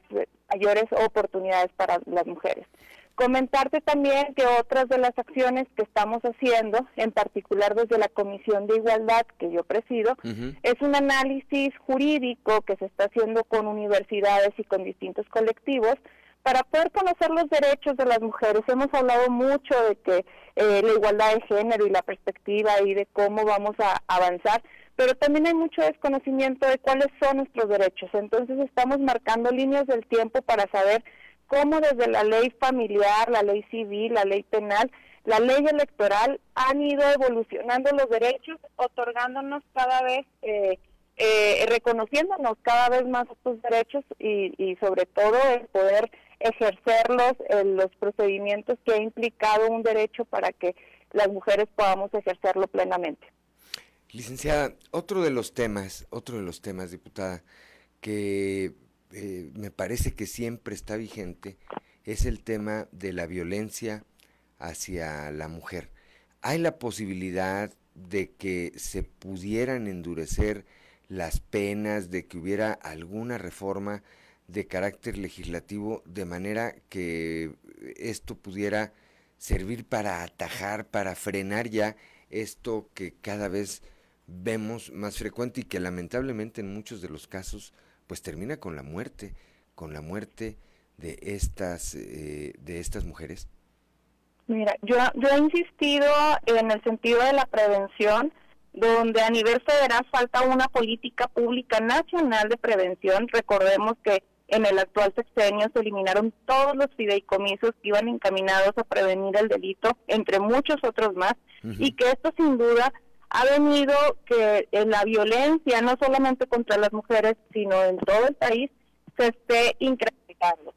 mayores oportunidades para las mujeres. Comentarte también que otras de las acciones que estamos haciendo, en particular desde la Comisión de Igualdad que yo presido, es un análisis jurídico que se está haciendo con universidades y con distintos colectivos para poder conocer los derechos de las mujeres. Hemos hablado mucho de que eh, la igualdad de género y la perspectiva y de cómo vamos a avanzar, pero también hay mucho desconocimiento de cuáles son nuestros derechos. Entonces estamos marcando líneas del tiempo para saber cómo desde la ley familiar, la ley civil, la ley penal, la ley electoral han ido evolucionando los derechos, otorgándonos cada vez, eh, eh, reconociéndonos cada vez más estos derechos y, y sobre todo el poder ejercerlos en los procedimientos que ha implicado un derecho para que las mujeres podamos ejercerlo plenamente. Licenciada, otro de los temas, otro de los temas, diputada, que eh, me parece que siempre está vigente es el tema de la violencia hacia la mujer. ¿Hay la posibilidad de que se pudieran endurecer las penas, de que hubiera alguna reforma de carácter legislativo de manera que esto pudiera servir para atajar, para frenar ya esto que cada vez vemos más frecuente y que lamentablemente en muchos de los casos pues termina con la muerte, con la muerte de estas, eh, de estas mujeres? Mira, yo, yo he insistido en el sentido de la prevención, donde a nivel federal falta una política pública nacional de prevención. Recordemos que en el actual sexenio se eliminaron todos los fideicomisos que iban encaminados a prevenir el delito, entre muchos otros más, y que esto sin duda ha venido que la violencia, no solamente contra las mujeres, sino en todo el país, se esté incrementando.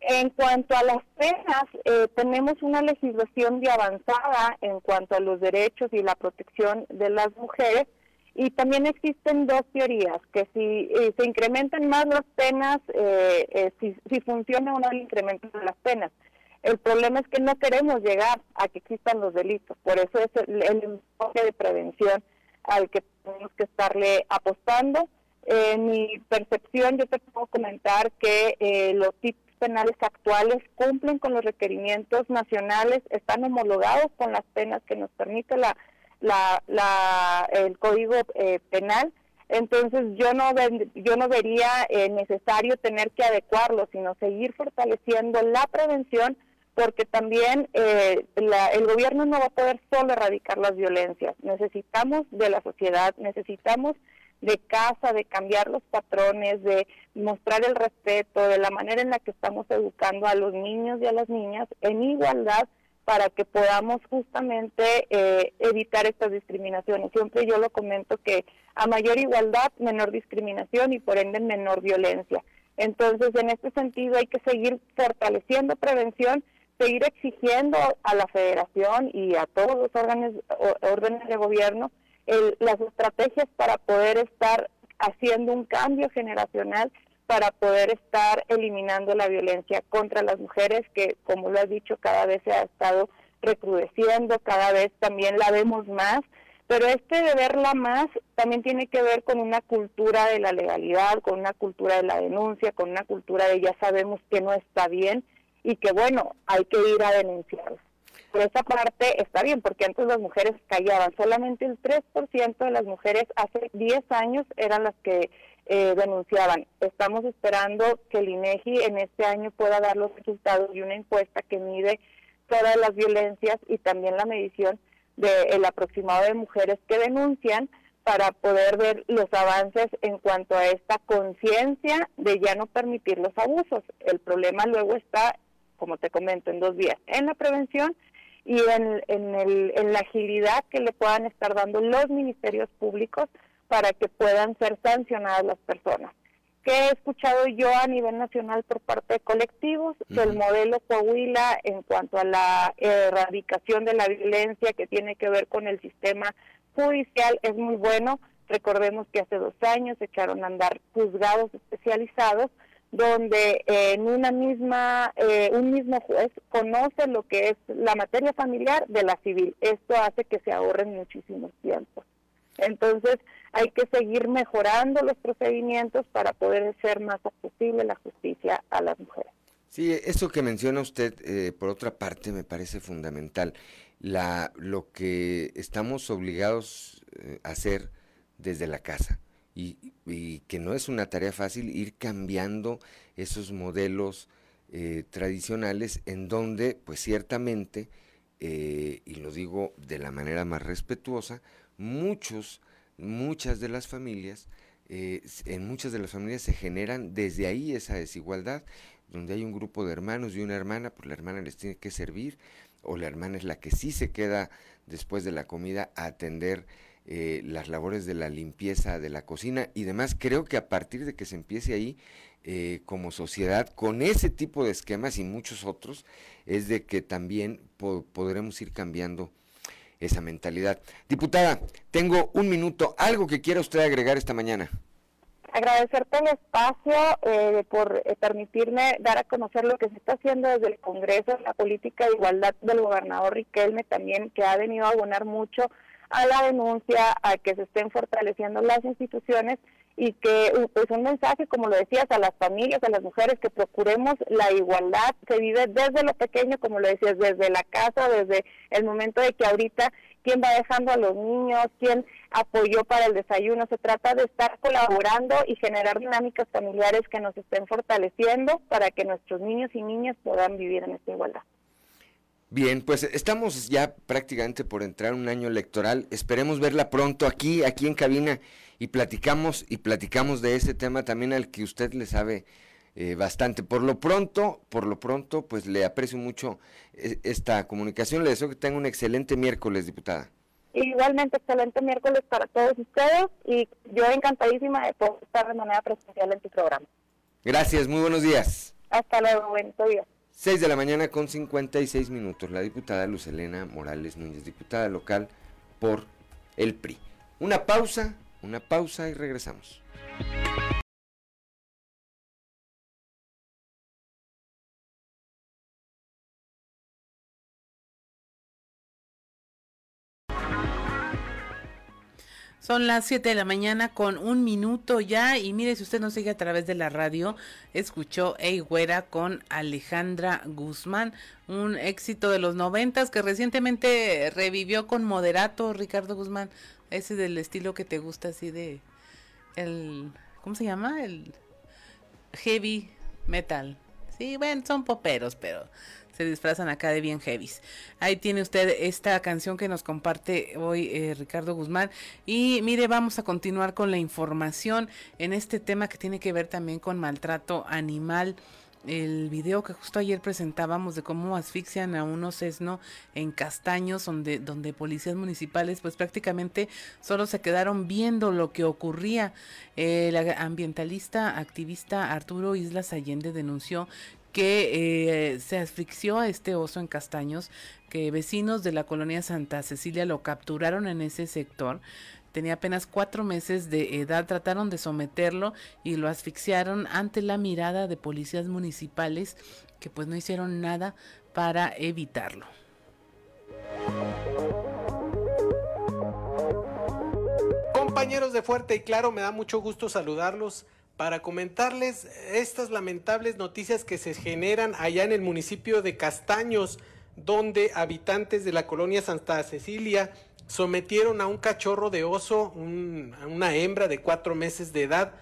En cuanto a las penas, eh, tenemos una legislación de avanzada en cuanto a los derechos y la protección de las mujeres y también existen dos teorías, que si eh, se incrementan más las penas, eh, si, si funciona o no el incremento de las penas. El problema es que no queremos llegar a que existan los delitos, por eso es el, enfoque de prevención al que tenemos que estarle apostando. En mi percepción, yo te puedo comentar que eh, los tipos penales actuales cumplen con los requerimientos nacionales, están homologados con las penas que nos permite la, la, el Código eh, Penal. Entonces yo no yo no vería eh, necesario tener que adecuarlo, sino seguir fortaleciendo la prevención porque también eh, el gobierno no va a poder solo erradicar las violencias. Necesitamos de la sociedad, necesitamos de casa, de cambiar los patrones, de mostrar el respeto, de la manera en la que estamos educando a los niños y a las niñas en igualdad para que podamos justamente eh, evitar estas discriminaciones. Siempre yo lo comento que a mayor igualdad, menor discriminación y por ende menor violencia. Entonces, en este sentido hay que seguir fortaleciendo prevención, seguir exigiendo a la federación y a todos los órganos, órdenes de gobierno las estrategias para poder estar haciendo un cambio generacional para poder estar eliminando la violencia contra las mujeres que, como lo has dicho, cada vez se ha estado recrudeciendo, cada vez también la vemos más. Pero este de verla más también tiene que ver con una cultura de la legalidad, con una cultura de la denuncia, con una cultura de ya sabemos que no está bien y que bueno, hay que ir a denunciar. Por esa parte está bien, porque antes las mujeres callaban, solamente el 3% de las mujeres hace 10 años eran las que eh, denunciaban. Estamos esperando que el INEGI en este año pueda dar los resultados de una encuesta que mide todas las violencias y también la medición del aproximado de mujeres que denuncian para poder ver los avances en cuanto a esta conciencia de ya no permitir los abusos. El problema luego está, como te comento, en dos vías, en la prevención y en, en, el, en la agilidad que le puedan estar dando los ministerios públicos para que puedan ser sancionadas las personas. ¿Qué he escuchado yo a nivel nacional por parte de colectivos? Que el modelo Coahuila en cuanto a la erradicación de la violencia que tiene que ver con el sistema judicial es muy bueno. Recordemos que hace dos años echaron a andar juzgados especializados donde eh, en una misma, eh, un mismo juez conoce lo que es la materia familiar de la civil. Esto hace que se ahorren muchísimos tiempos. Entonces, hay que seguir mejorando los procedimientos para poder hacer más accesible la justicia a las mujeres. Sí, eso que menciona usted, eh, por otra parte, me parece fundamental. La, lo que estamos obligados a hacer desde la casa y, que no es una tarea fácil ir cambiando esos modelos eh, tradicionales en donde, pues ciertamente, eh, y lo digo de la manera más respetuosa, muchos, muchas de las familias, eh, en muchas de las familias se generan desde ahí esa desigualdad, donde hay un grupo de hermanos y una hermana, pues la hermana les tiene que servir, o la hermana es la que sí se queda después de la comida a atender eh, las labores de la limpieza de la cocina y demás. Creo que a partir de que se empiece ahí, eh, como sociedad, con ese tipo de esquemas y muchos otros, es de que también podremos ir cambiando esa mentalidad. Diputada, tengo un minuto. ¿Algo que quiera usted agregar esta mañana? Agradecerte el espacio eh, por permitirme dar a conocer lo que se está haciendo desde el Congreso, la política de igualdad del gobernador Riquelme también, que ha venido a abonar mucho a la denuncia, a que se estén fortaleciendo las instituciones y que pues un mensaje, como lo decías, a las familias, a las mujeres, que procuremos la igualdad que vive desde lo pequeño, como lo decías, desde la casa, desde el momento de que ahorita quién va dejando a los niños, quién apoyó para el desayuno. Se trata de estar colaborando y generar dinámicas familiares que nos estén fortaleciendo para que nuestros niños y niñas puedan vivir en esta igualdad. Bien, pues estamos ya prácticamente por entrar un año electoral. Esperemos verla pronto aquí, aquí en cabina y platicamos y platicamos de ese tema también al que usted le sabe eh, bastante. Por lo pronto, por lo pronto, pues le aprecio mucho eh, esta comunicación. Le deseo que tenga un excelente miércoles, diputada. Igualmente, excelente miércoles para todos ustedes y yo encantadísima de poder estar de manera presencial en tu programa. Gracias, muy buenos días. Hasta luego, buen día. 6 de la mañana con 56 minutos. La diputada Lucelena Morales Núñez, diputada local por el PRI. Una pausa, una pausa y regresamos. Son las 7 de la mañana con un minuto ya y mire si usted nos sigue a través de la radio, escuchó Ey Güera con Alejandra Guzmán, un éxito de los noventas que recientemente revivió con Moderato, Ricardo Guzmán, ese del estilo que te gusta así de el ¿cómo se llama? el heavy metal. Sí, bueno, son poperos, pero se disfrazan acá de bien heavies. Ahí tiene usted esta canción que nos comparte hoy eh, Ricardo Guzmán. Y mire, vamos a continuar con la información en este tema que tiene que ver también con maltrato animal el video que justo ayer presentábamos de cómo asfixian a unos sesno en Castaños, donde, donde policías municipales pues prácticamente solo se quedaron viendo lo que ocurría. El ambientalista activista Arturo Islas Allende denunció que eh, se asfixió a este oso en Castaños, que vecinos de la colonia Santa Cecilia lo capturaron en ese sector. Tenía apenas cuatro meses de edad, trataron de someterlo y lo asfixiaron ante la mirada de policías municipales que pues no hicieron nada para evitarlo. compañeros de Fuerte y Claro, me da mucho gusto saludarlos para comentarles estas lamentables noticias que se generan allá en el municipio de Castaños, donde habitantes de la colonia Santa Cecilia sometieron a un cachorro de oso, una hembra de cuatro meses de edad,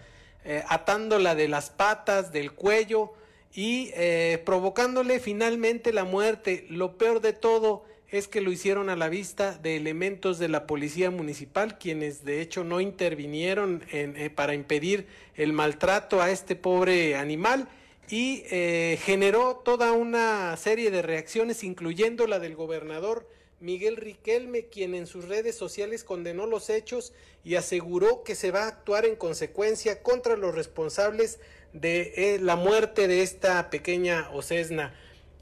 eh, atándola de las patas, del cuello y eh, provocándole finalmente la muerte. Lo peor de todo es que lo hicieron a la vista de elementos de la policía municipal, quienes de hecho no intervinieron eh, para impedir el maltrato a este pobre animal y generó toda una serie de reacciones, incluyendo la del gobernador Miguel Riquelme, quien en sus redes sociales condenó los hechos y aseguró que se va a actuar en consecuencia contra los responsables de eh, la muerte de esta pequeña Ocesna.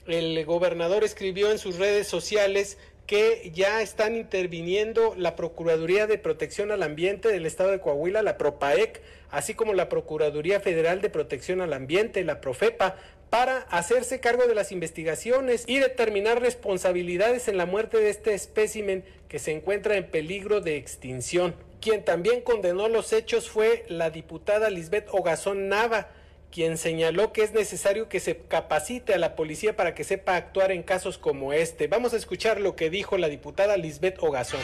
El gobernador escribió en sus redes sociales que ya están interviniendo la Procuraduría de Protección al Ambiente del Estado de Coahuila, la PROPAEC, así como la Procuraduría Federal de Protección al Ambiente, la PROFEPA, para hacerse cargo de las investigaciones y determinar responsabilidades en la muerte de este espécimen que se encuentra en peligro de extinción. Quien también condenó los hechos fue la diputada Lisbeth Ogazón Nava, quien señaló que es necesario que se capacite a la policía para que sepa actuar en casos como este. Vamos a escuchar lo que dijo la diputada Lisbeth Ogazón.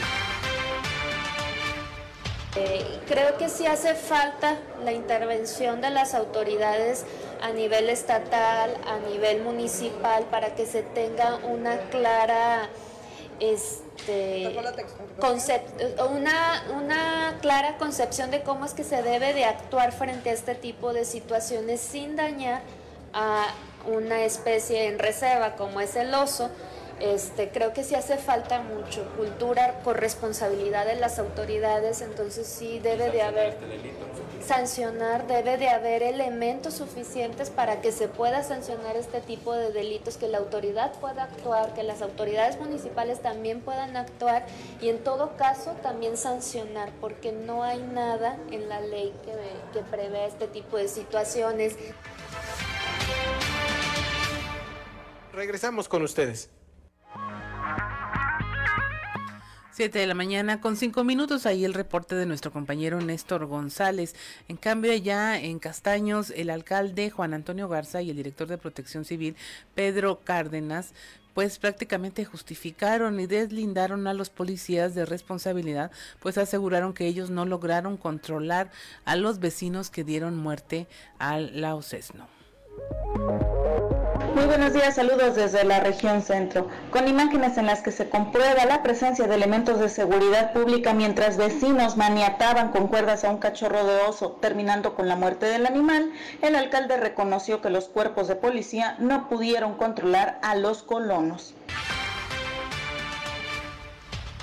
Eh, creo que sí hace falta la intervención de las autoridades a nivel estatal, a nivel municipal, para que se tenga una clara este, una, una clara concepción de cómo es que se debe de actuar frente a este tipo de situaciones sin dañar a una especie en reserva como es el oso. Este, creo que sí hace falta mucho cultura, corresponsabilidad de las autoridades, entonces sí debe de haber sancionar, debe de haber elementos suficientes para que se pueda sancionar este tipo de delitos, que la autoridad pueda actuar, que las autoridades municipales también puedan actuar y en todo caso también sancionar, porque no hay nada en la ley que, que prevé este tipo de situaciones. Regresamos con ustedes. 7 de la mañana con cinco minutos, ahí el reporte de nuestro compañero Néstor González. En cambio, ya en Castaños, el alcalde Juan Antonio Garza y el director de Protección Civil Pedro Cárdenas pues prácticamente justificaron y deslindaron a los policías de responsabilidad, pues aseguraron que ellos no lograron controlar a los vecinos que dieron muerte al Lausesno. Muy buenos días, saludos desde la región centro, con imágenes en las que se comprueba la presencia de elementos de seguridad pública mientras vecinos maniataban con cuerdas a un cachorro de oso, terminando con la muerte del animal, el alcalde reconoció que los cuerpos de policía no pudieron controlar a los colonos.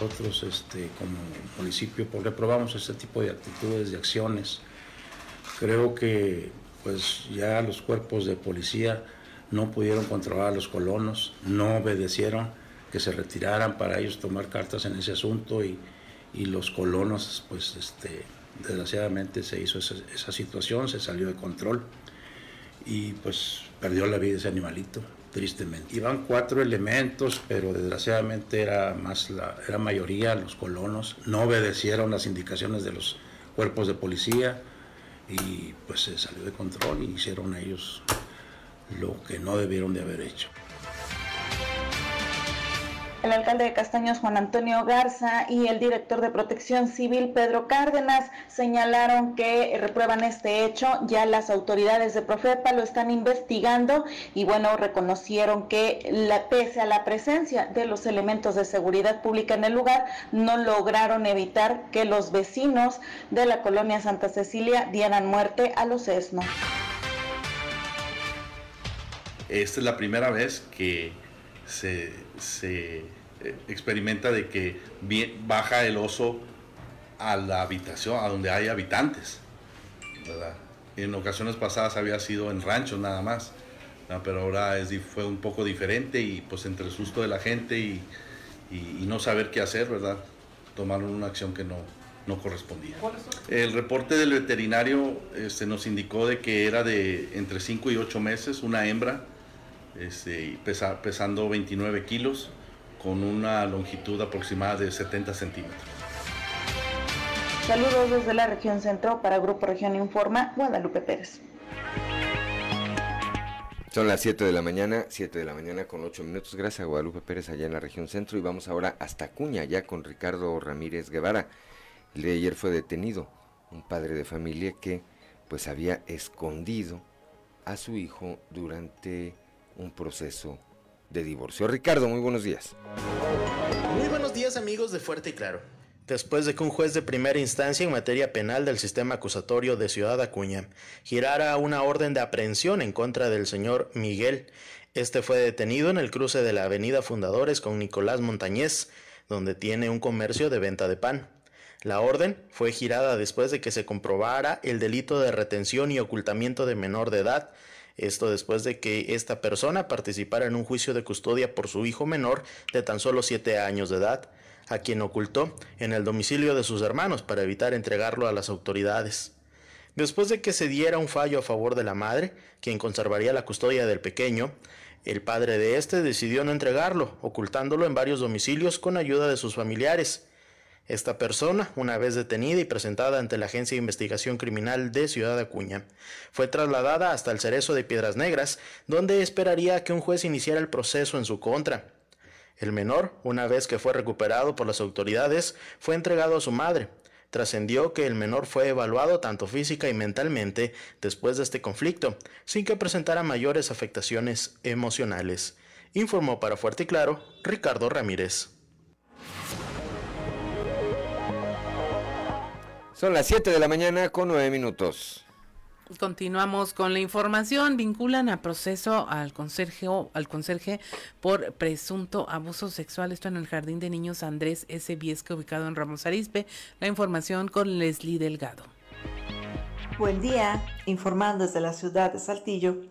Nosotros este, como municipio pues, reprobamos este tipo de actitudes, de acciones. Creo que pues ya los cuerpos de policía no pudieron controlar a los colonos, no obedecieron que se retiraran para ellos tomar cartas en ese asunto y, los colonos, pues este, desgraciadamente se hizo esa, situación, se salió de control y pues perdió la vida ese animalito, tristemente. Iban cuatro elementos, pero desgraciadamente era más la era mayoría los colonos, no obedecieron las indicaciones de los cuerpos de policía y pues se salió de control y hicieron ellos lo que no debieron de haber hecho. El alcalde de Castaños, Juan Antonio Garza, y el director de Protección Civil, Pedro Cárdenas, señalaron que reprueban este hecho. Ya las autoridades de Profepa lo están investigando y, bueno, reconocieron que, pese a la presencia de los elementos de seguridad pública en el lugar, no lograron evitar que los vecinos de la colonia Santa Cecilia dieran muerte a los ESNO. Esta es la primera vez que se, eh, experimenta de que baja el oso a la habitación, a donde hay habitantes. En ocasiones pasadas había sido en ranchos nada más, pero ahora es, fue un poco diferente y pues entre el susto de la gente y, no saber qué hacer, ¿verdad? Tomaron una acción que no, no correspondía. El reporte del veterinario se este, nos indicó de que era de entre 5 y 8 meses, una hembra, este, pesando 29 kilos con una longitud aproximada de 70 centímetros. Saludos desde la región centro para Grupo Región Informa, Guadalupe Pérez. Son las 7 de la mañana, 7 de la mañana con 8 minutos. Gracias a Guadalupe Pérez allá en la región centro. Y vamos ahora hasta Cuña, ya con Ricardo Ramírez Guevara. El de ayer fue detenido un padre de familia que pues había escondido a su hijo durante un proceso de divorcio. Ricardo, muy buenos días. Muy buenos días amigos de Fuerte y Claro. Después de que un juez de primera instancia en materia penal del sistema acusatorio de Ciudad Acuña girara una orden de aprehensión en contra del señor Miguel, este fue detenido en el cruce de la avenida Fundadores con Nicolás Montañez, donde tiene un comercio de venta de pan. La orden fue girada después de que se comprobara el delito de retención y ocultamiento de menor de edad, esto después de que esta persona participara en un juicio de custodia por su hijo menor de tan solo 7 años de edad, a quien ocultó en el domicilio de sus hermanos para evitar entregarlo a las autoridades. Después de que se diera un fallo a favor de la madre, quien conservaría la custodia del pequeño, el padre de este decidió no entregarlo, ocultándolo en varios domicilios con ayuda de sus familiares. Esta persona, una vez detenida y presentada ante la Agencia de Investigación Criminal de Ciudad Acuña, fue trasladada hasta el Cerezo de Piedras Negras, donde esperaría que un juez iniciara el proceso en su contra. El menor, una vez que fue recuperado por las autoridades, fue entregado a su madre. Trascendió que el menor fue evaluado tanto física y mentalmente después de este conflicto, sin que presentara mayores afectaciones emocionales. Informó para Fuerte y Claro Ricardo Ramírez. Son las 7 de la mañana con 9 minutos. Continuamos con la información. Vinculan a proceso al conserje, al conserje por presunto abuso sexual. Esto en el Jardín de Niños Andrés S. Viesca, ubicado en Ramos Arizpe. La información con Leslie Delgado. Buen día. Informando desde la ciudad de Saltillo.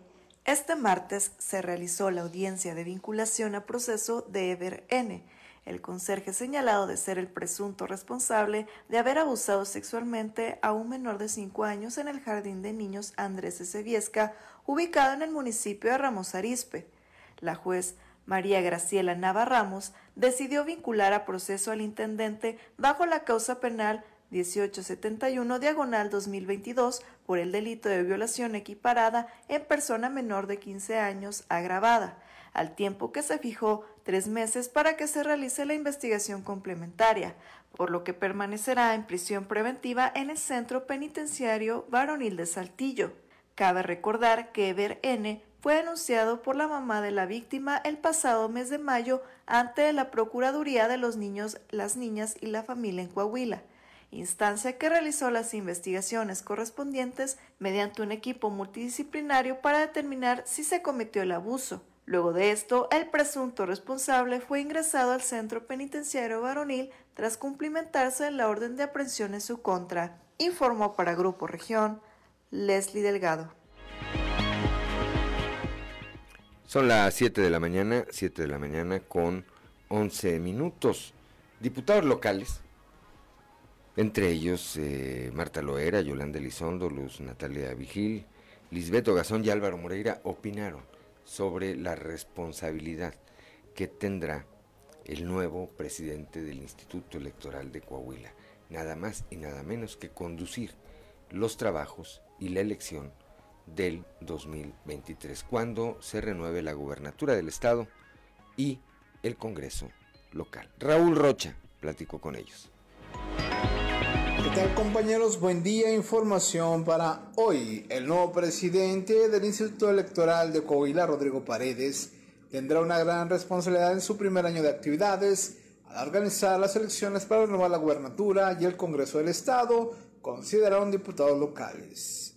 Este martes se realizó la audiencia de vinculación a proceso de Ever N el conserje señalado de ser el presunto responsable de haber abusado sexualmente a un menor de 5 años en el jardín de niños Andrés Viesca, ubicado en el municipio de Ramos Arizpe. La juez María Graciela Nava Ramos decidió vincular a proceso al intendente bajo la causa penal 1871 diagonal 2022 por el delito de violación equiparada en persona menor de 15 años agravada al tiempo que se fijó tres meses para que se realice la investigación complementaria, por lo que permanecerá en prisión preventiva en el Centro Penitenciario Varonil de Saltillo. Cabe recordar que Ever N fue denunciado por la mamá de la víctima el pasado mes de mayo ante la Procuraduría de los Niños, las Niñas y la Familia en Coahuila, instancia que realizó las investigaciones correspondientes mediante un equipo multidisciplinario para determinar si se cometió el abuso. Luego de esto, el presunto responsable fue ingresado al centro penitenciario varonil tras cumplimentarse la orden de aprehensión en su contra, informó para Grupo Región Leslie Delgado. Son las 7 de la mañana, 7 de la mañana con 11 minutos. Diputados locales, entre ellos eh, Marta Loera, Yolanda Elizondo, Luz Natalia Vigil, Lisbeto Gazón y Álvaro Moreira, opinaron sobre la responsabilidad que tendrá el nuevo presidente del Instituto Electoral de Coahuila, nada más y nada menos que conducir los trabajos y la elección del 2023, cuando se renueve la gubernatura del Estado y el Congreso local. Raúl Rocha platicó con ellos. ¿Qué tal compañeros? Buen día, información para hoy. El nuevo presidente del Instituto Electoral de Coahuila, Rodrigo Paredes, tendrá una gran responsabilidad en su primer año de actividades al organizar las elecciones para renovar la gubernatura y el Congreso del Estado, consideraron diputados locales.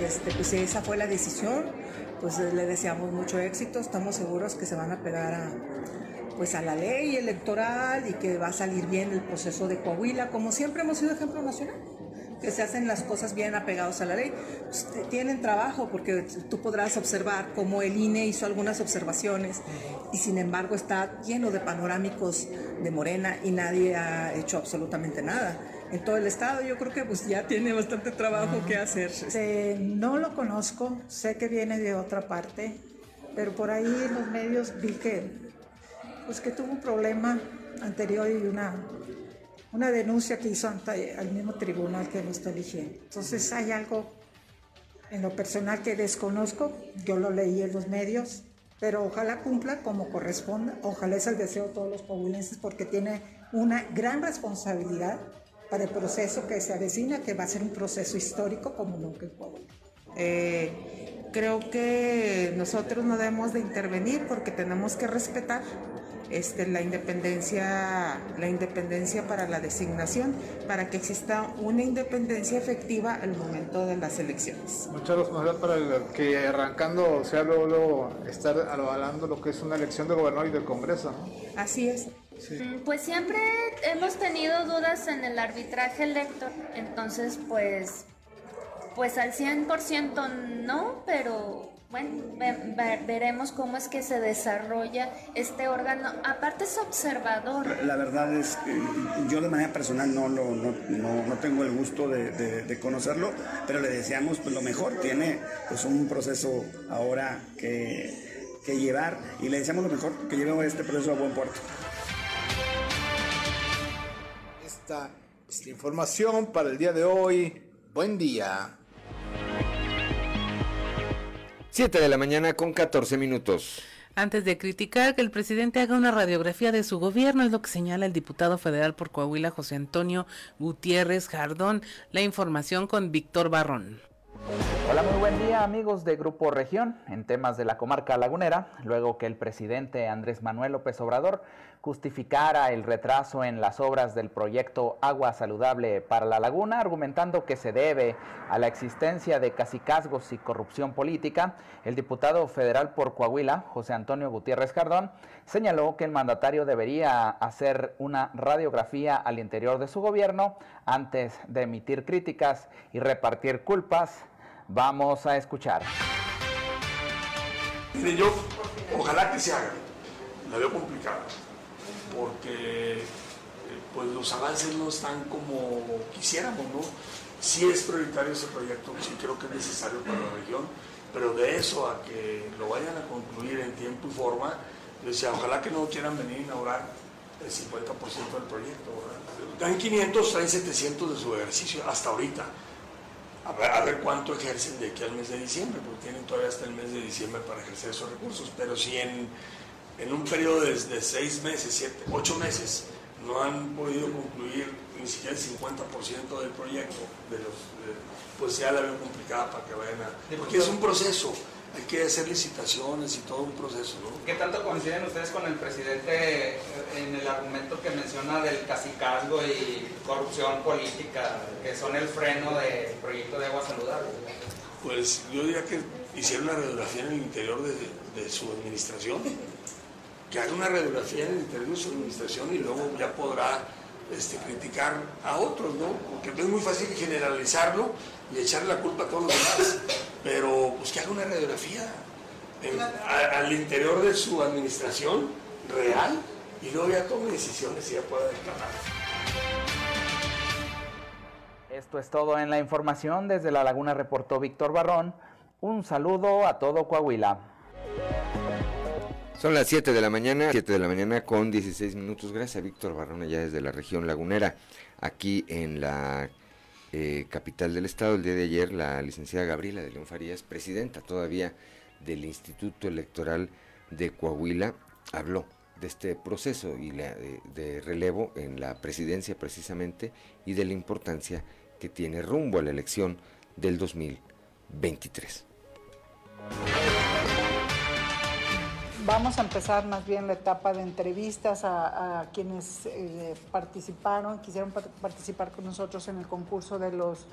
Este, pues esa fue la decisión, pues le deseamos mucho éxito, estamos seguros que se van a pegar a, pues a la ley electoral y que va a salir bien el proceso de Coahuila, como siempre hemos sido ejemplo nacional que se hacen las cosas bien apegados a la ley. Pues, tienen trabajo porque tú podrás observar cómo el INE hizo algunas observaciones y sin embargo está lleno de panorámicos de Morena y nadie ha hecho absolutamente nada. En todo el estado yo creo que pues ya tiene bastante trabajo que hacer. no lo conozco, sé que viene de otra parte, pero por ahí en los medios vi que pues que tuvo un problema anterior y una una denuncia que hizo ante al mismo tribunal que lo está eligiendo. Entonces hay algo en lo personal que desconozco, yo lo leí en los medios, pero ojalá cumpla como corresponda, ojalá es el deseo de todos los coahuilenses porque tiene una gran responsabilidad para el proceso que se avecina, que va a ser un proceso histórico como nunca en. Eh, creo que nosotros no debemos de intervenir porque tenemos que respetar este, la independencia, la independencia para la designación, para que exista una independencia efectiva al momento de las elecciones. Mucha responsabilidad para el, que arrancando, o sea, luego, luego estar avalando lo que es una elección de gobernador y del Congreso. Así es. Pues siempre hemos tenido dudas en el arbitraje electo, entonces pues, pues al 100% no, pero bueno, veremos cómo es que se desarrolla este órgano. Aparte es observador. La verdad es que yo de manera personal no, no, no, no tengo el gusto de, conocerlo, pero le deseamos pues, lo mejor. Tiene pues un proceso ahora que, que llevar y le deseamos lo mejor, que lleve este proceso a buen puerto. Esta es la información para el día de hoy. Buen día. 7 de la mañana con 14 minutos. Antes de criticar que el presidente haga una radiografía de su gobierno, es lo que señala el diputado federal por Coahuila, José Antonio Gutiérrez Jardón. La información con Víctor Barrón. Hola, muy buen día amigos de Grupo Región en temas de la comarca lagunera, luego que el presidente Andrés Manuel López Obrador justificara el retraso en las obras del proyecto Agua Saludable para la Laguna, argumentando que se debe a la existencia de cacicazgos y corrupción política, el diputado federal por Coahuila, José Antonio Gutiérrez Cardón, señaló que el mandatario debería hacer una radiografía al interior de su gobierno antes de emitir críticas y repartir culpas. Vamos a escuchar. yo, ojalá que se haga, la veo complicada porque eh, pues los avances no están como quisiéramos, ¿no? Sí es prioritario ese proyecto, sí creo que es necesario para la región, pero de eso a que lo vayan a concluir en tiempo y forma, decía, ojalá que no quieran venir a inaugurar el 50% del proyecto. Dan 500, traen 700 de su ejercicio hasta ahorita. A ver, cuánto ejercen de aquí al mes de diciembre, porque tienen todavía hasta el mes de diciembre para ejercer esos recursos. Pero si en en un periodo de, seis meses, siete, ocho meses, no han podido concluir ni siquiera el 50% del proyecto, de los, pues ya la veo complicada para que vayan a... Porque es un proceso, hay que hacer licitaciones y todo un proceso, ¿no? ¿Qué tanto coinciden ustedes con el presidente en el argumento que menciona del cacicazgo y corrupción política, que son el freno del proyecto de agua saludable? Pues yo diría que hicieron una radiografía en el interior de su administración que haga una radiografía en el interior de su administración y luego ya podrá este, criticar a otros, ¿no? Porque es muy fácil generalizarlo y echarle la culpa a todos los demás, pero pues que haga una radiografía al interior de su administración real y luego ya tome decisiones y ya pueda declarar. Esto es todo en la información. Desde La Laguna reportó Víctor Barrón. Un saludo a todo Coahuila. Son las 7 de la mañana, 7 de la mañana con 16 minutos. Gracias a Víctor Barrón, allá desde la región lagunera, aquí en la eh, capital del estado. El día de ayer, la licenciada Gabriela de León Farías, presidenta todavía del Instituto Electoral de Coahuila, habló de este proceso y de, de relevo en la presidencia precisamente y de la importancia que tiene rumbo a la elección del 2023. Vamos a empezar más bien la etapa de entrevistas a, quienes eh, participaron, quisieron participar con nosotros en el concurso de los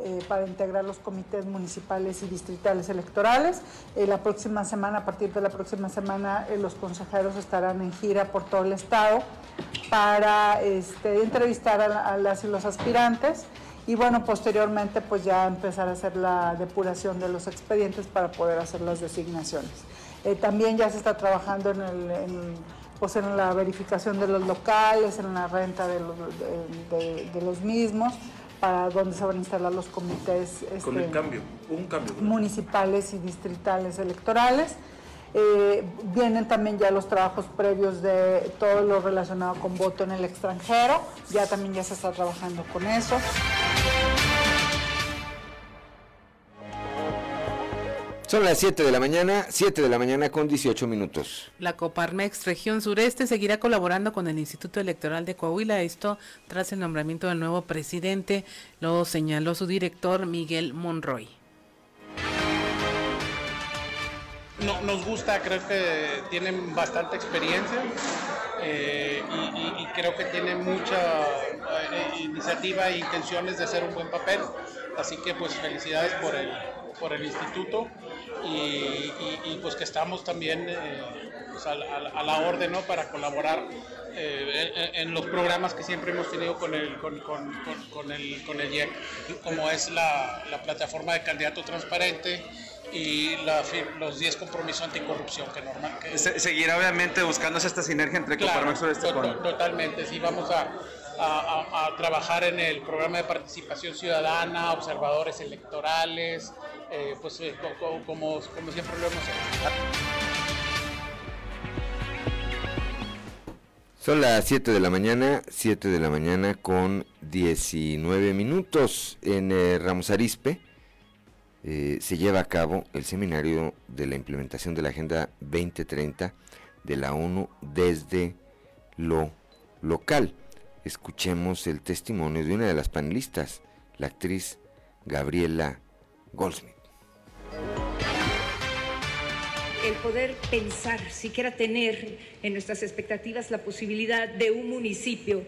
eh, para integrar los comités municipales y distritales electorales. Eh, la próxima semana, a partir de la próxima semana, los consejeros estarán en gira por todo el estado para este, entrevistar a, las y los aspirantes y bueno, posteriormente pues ya empezar a hacer la depuración de los expedientes para poder hacer las designaciones. Eh, también ya se está trabajando en, el, pues en la verificación de los locales, en la renta de los, mismos, para donde se van a instalar los comités Con el este, cambio, un cambio. municipales y distritales electorales. Eh, vienen también ya los trabajos previos de todo lo relacionado con voto en el extranjero, ya también ya se está trabajando con eso. Son las 7 de la mañana, 7 de la mañana con 18 minutos. La Coparmex Región Sureste seguirá colaborando con el Instituto Electoral de Coahuila, esto tras el nombramiento del nuevo presidente, lo señaló su director Miguel Monroy. No, nos gusta, creo que tienen bastante experiencia eh, y, creo que tienen mucha eh, iniciativa e intenciones de hacer un buen papel. Así que pues felicidades por el, por el instituto y, pues que estamos también eh, pues, a, la orden ¿no? para colaborar eh, en, los programas que siempre hemos tenido con el, con, con, con, el, con el IEC, como es la, la plataforma de candidato transparente y los 10 compromisos anticorrupción que normal que seguirá obviamente buscándose esta sinergia entre claro, este totalmente sí vamos a, a, a, trabajar en el programa de participación ciudadana observadores electorales eh, pues eh, como, siempre lo hemos hecho. Son las 7 de la mañana, 7 de la mañana con 19 minutos en eh, Ramos Arispe. se lleva a cabo el seminario de la implementación de la Agenda 2030 de la ONU desde lo local. Escuchemos el testimonio de una de las panelistas, la actriz Gabriela Goldsmith el poder pensar, siquiera tener en nuestras expectativas la posibilidad de un municipio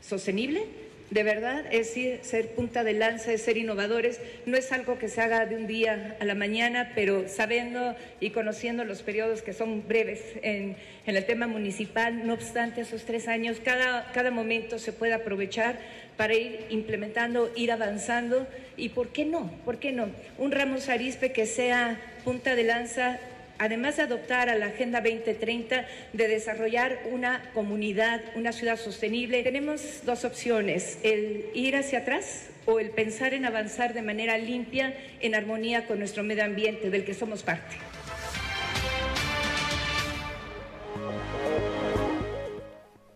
sostenible, de verdad, es ser punta de lanza, es ser innovadores. No es algo que se haga de un día a la mañana, pero sabiendo y conociendo los periodos que son breves en, el tema municipal, no obstante esos tres años, cada, cada momento se puede aprovechar para ir implementando, ir avanzando y, ¿por qué no? ¿Por qué no? Un Ramos Arispe que sea punta de lanza además de adoptar a la Agenda 2030 de desarrollar una comunidad, una ciudad sostenible, tenemos dos opciones, el ir hacia atrás o el pensar en avanzar de manera limpia, en armonía con nuestro medio ambiente del que somos parte.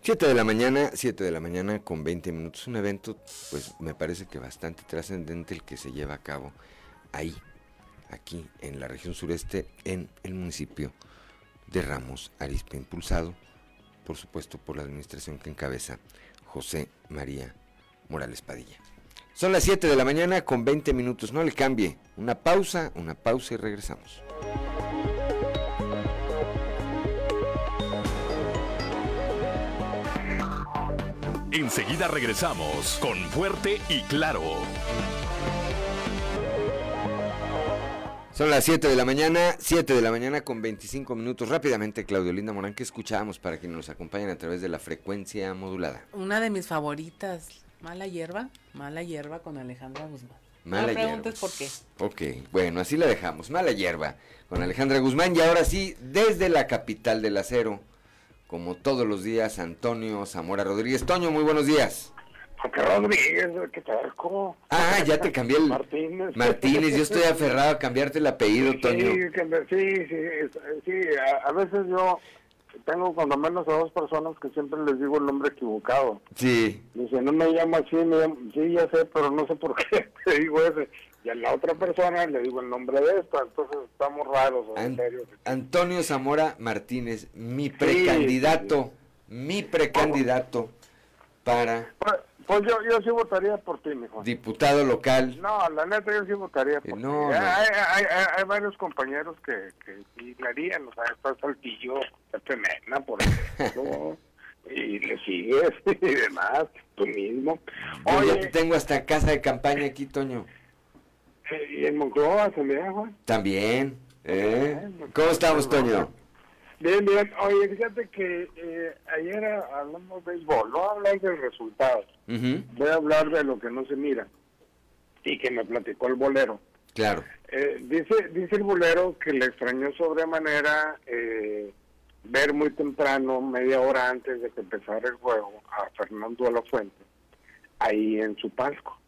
Siete de la mañana, 7 de la mañana con 20 minutos, un evento pues me parece que bastante trascendente el que se lleva a cabo ahí, aquí en la región sureste, en el municipio de Ramos Arispe, impulsado, por supuesto, por la administración que encabeza José María Morales Padilla. Son las 7 de la mañana con 20 minutos, no le cambie. Una pausa, una pausa y regresamos. Enseguida regresamos con Fuerte y Claro. Son las 7 de la mañana, 7 de la mañana con 25 minutos. Rápidamente, Claudio Linda Morán, ¿qué escuchábamos para que nos acompañen a través de la frecuencia modulada? Una de mis favoritas, Mala Hierba, Mala Hierba con Alejandra Guzmán. Mala no preguntes por qué. Ok, bueno, así la dejamos. Mala Hierba con Alejandra Guzmán. Y ahora sí, desde la capital del acero, como todos los días, Antonio Zamora Rodríguez. Toño, muy buenos días. Rodríguez, ¿qué tal? ¿Cómo? Ah, ya te cambié el... Martínez. Martínez, yo estoy aferrado a cambiarte el apellido, Toño. Sí, sí, sí, a, veces yo tengo cuando menos a dos personas que siempre les digo el nombre equivocado. Sí. Dice, no me llamo así, me llamo... sí, ya sé, pero no sé por qué (laughs) te digo ese. Y a la otra persona le digo el nombre de esta, entonces estamos raros, en serio. Antonio Zamora Martínez, mi precandidato, mi precandidato para... Pues, pues yo, yo sí votaría por ti, mijo. Diputado local. No, la neta yo sí votaría por ti. No. Hay, hay, hay, varios compañeros que, que sí le harían, o sea, está Saltillo, está Mena, por ejemplo, (laughs) y le sigues (laughs) y demás, tú mismo. Oye, ya tengo hasta casa de campaña aquí, Toño. Eh, ¿Y en Moncloa también, Juan? También. ¿eh? ¿Cómo estamos, Toño? Bien, bien. Oye, fíjate que eh, ayer hablamos de béisbol, no hablar del resultado. Voy a hablar de lo que no se mira y que me platicó el bolero. Claro. Eh, dice, dice el bolero que le extrañó sobremanera eh, ver muy temprano, media hora antes de que empezara el juego, a Fernando de la Fuente, ahí en su palco.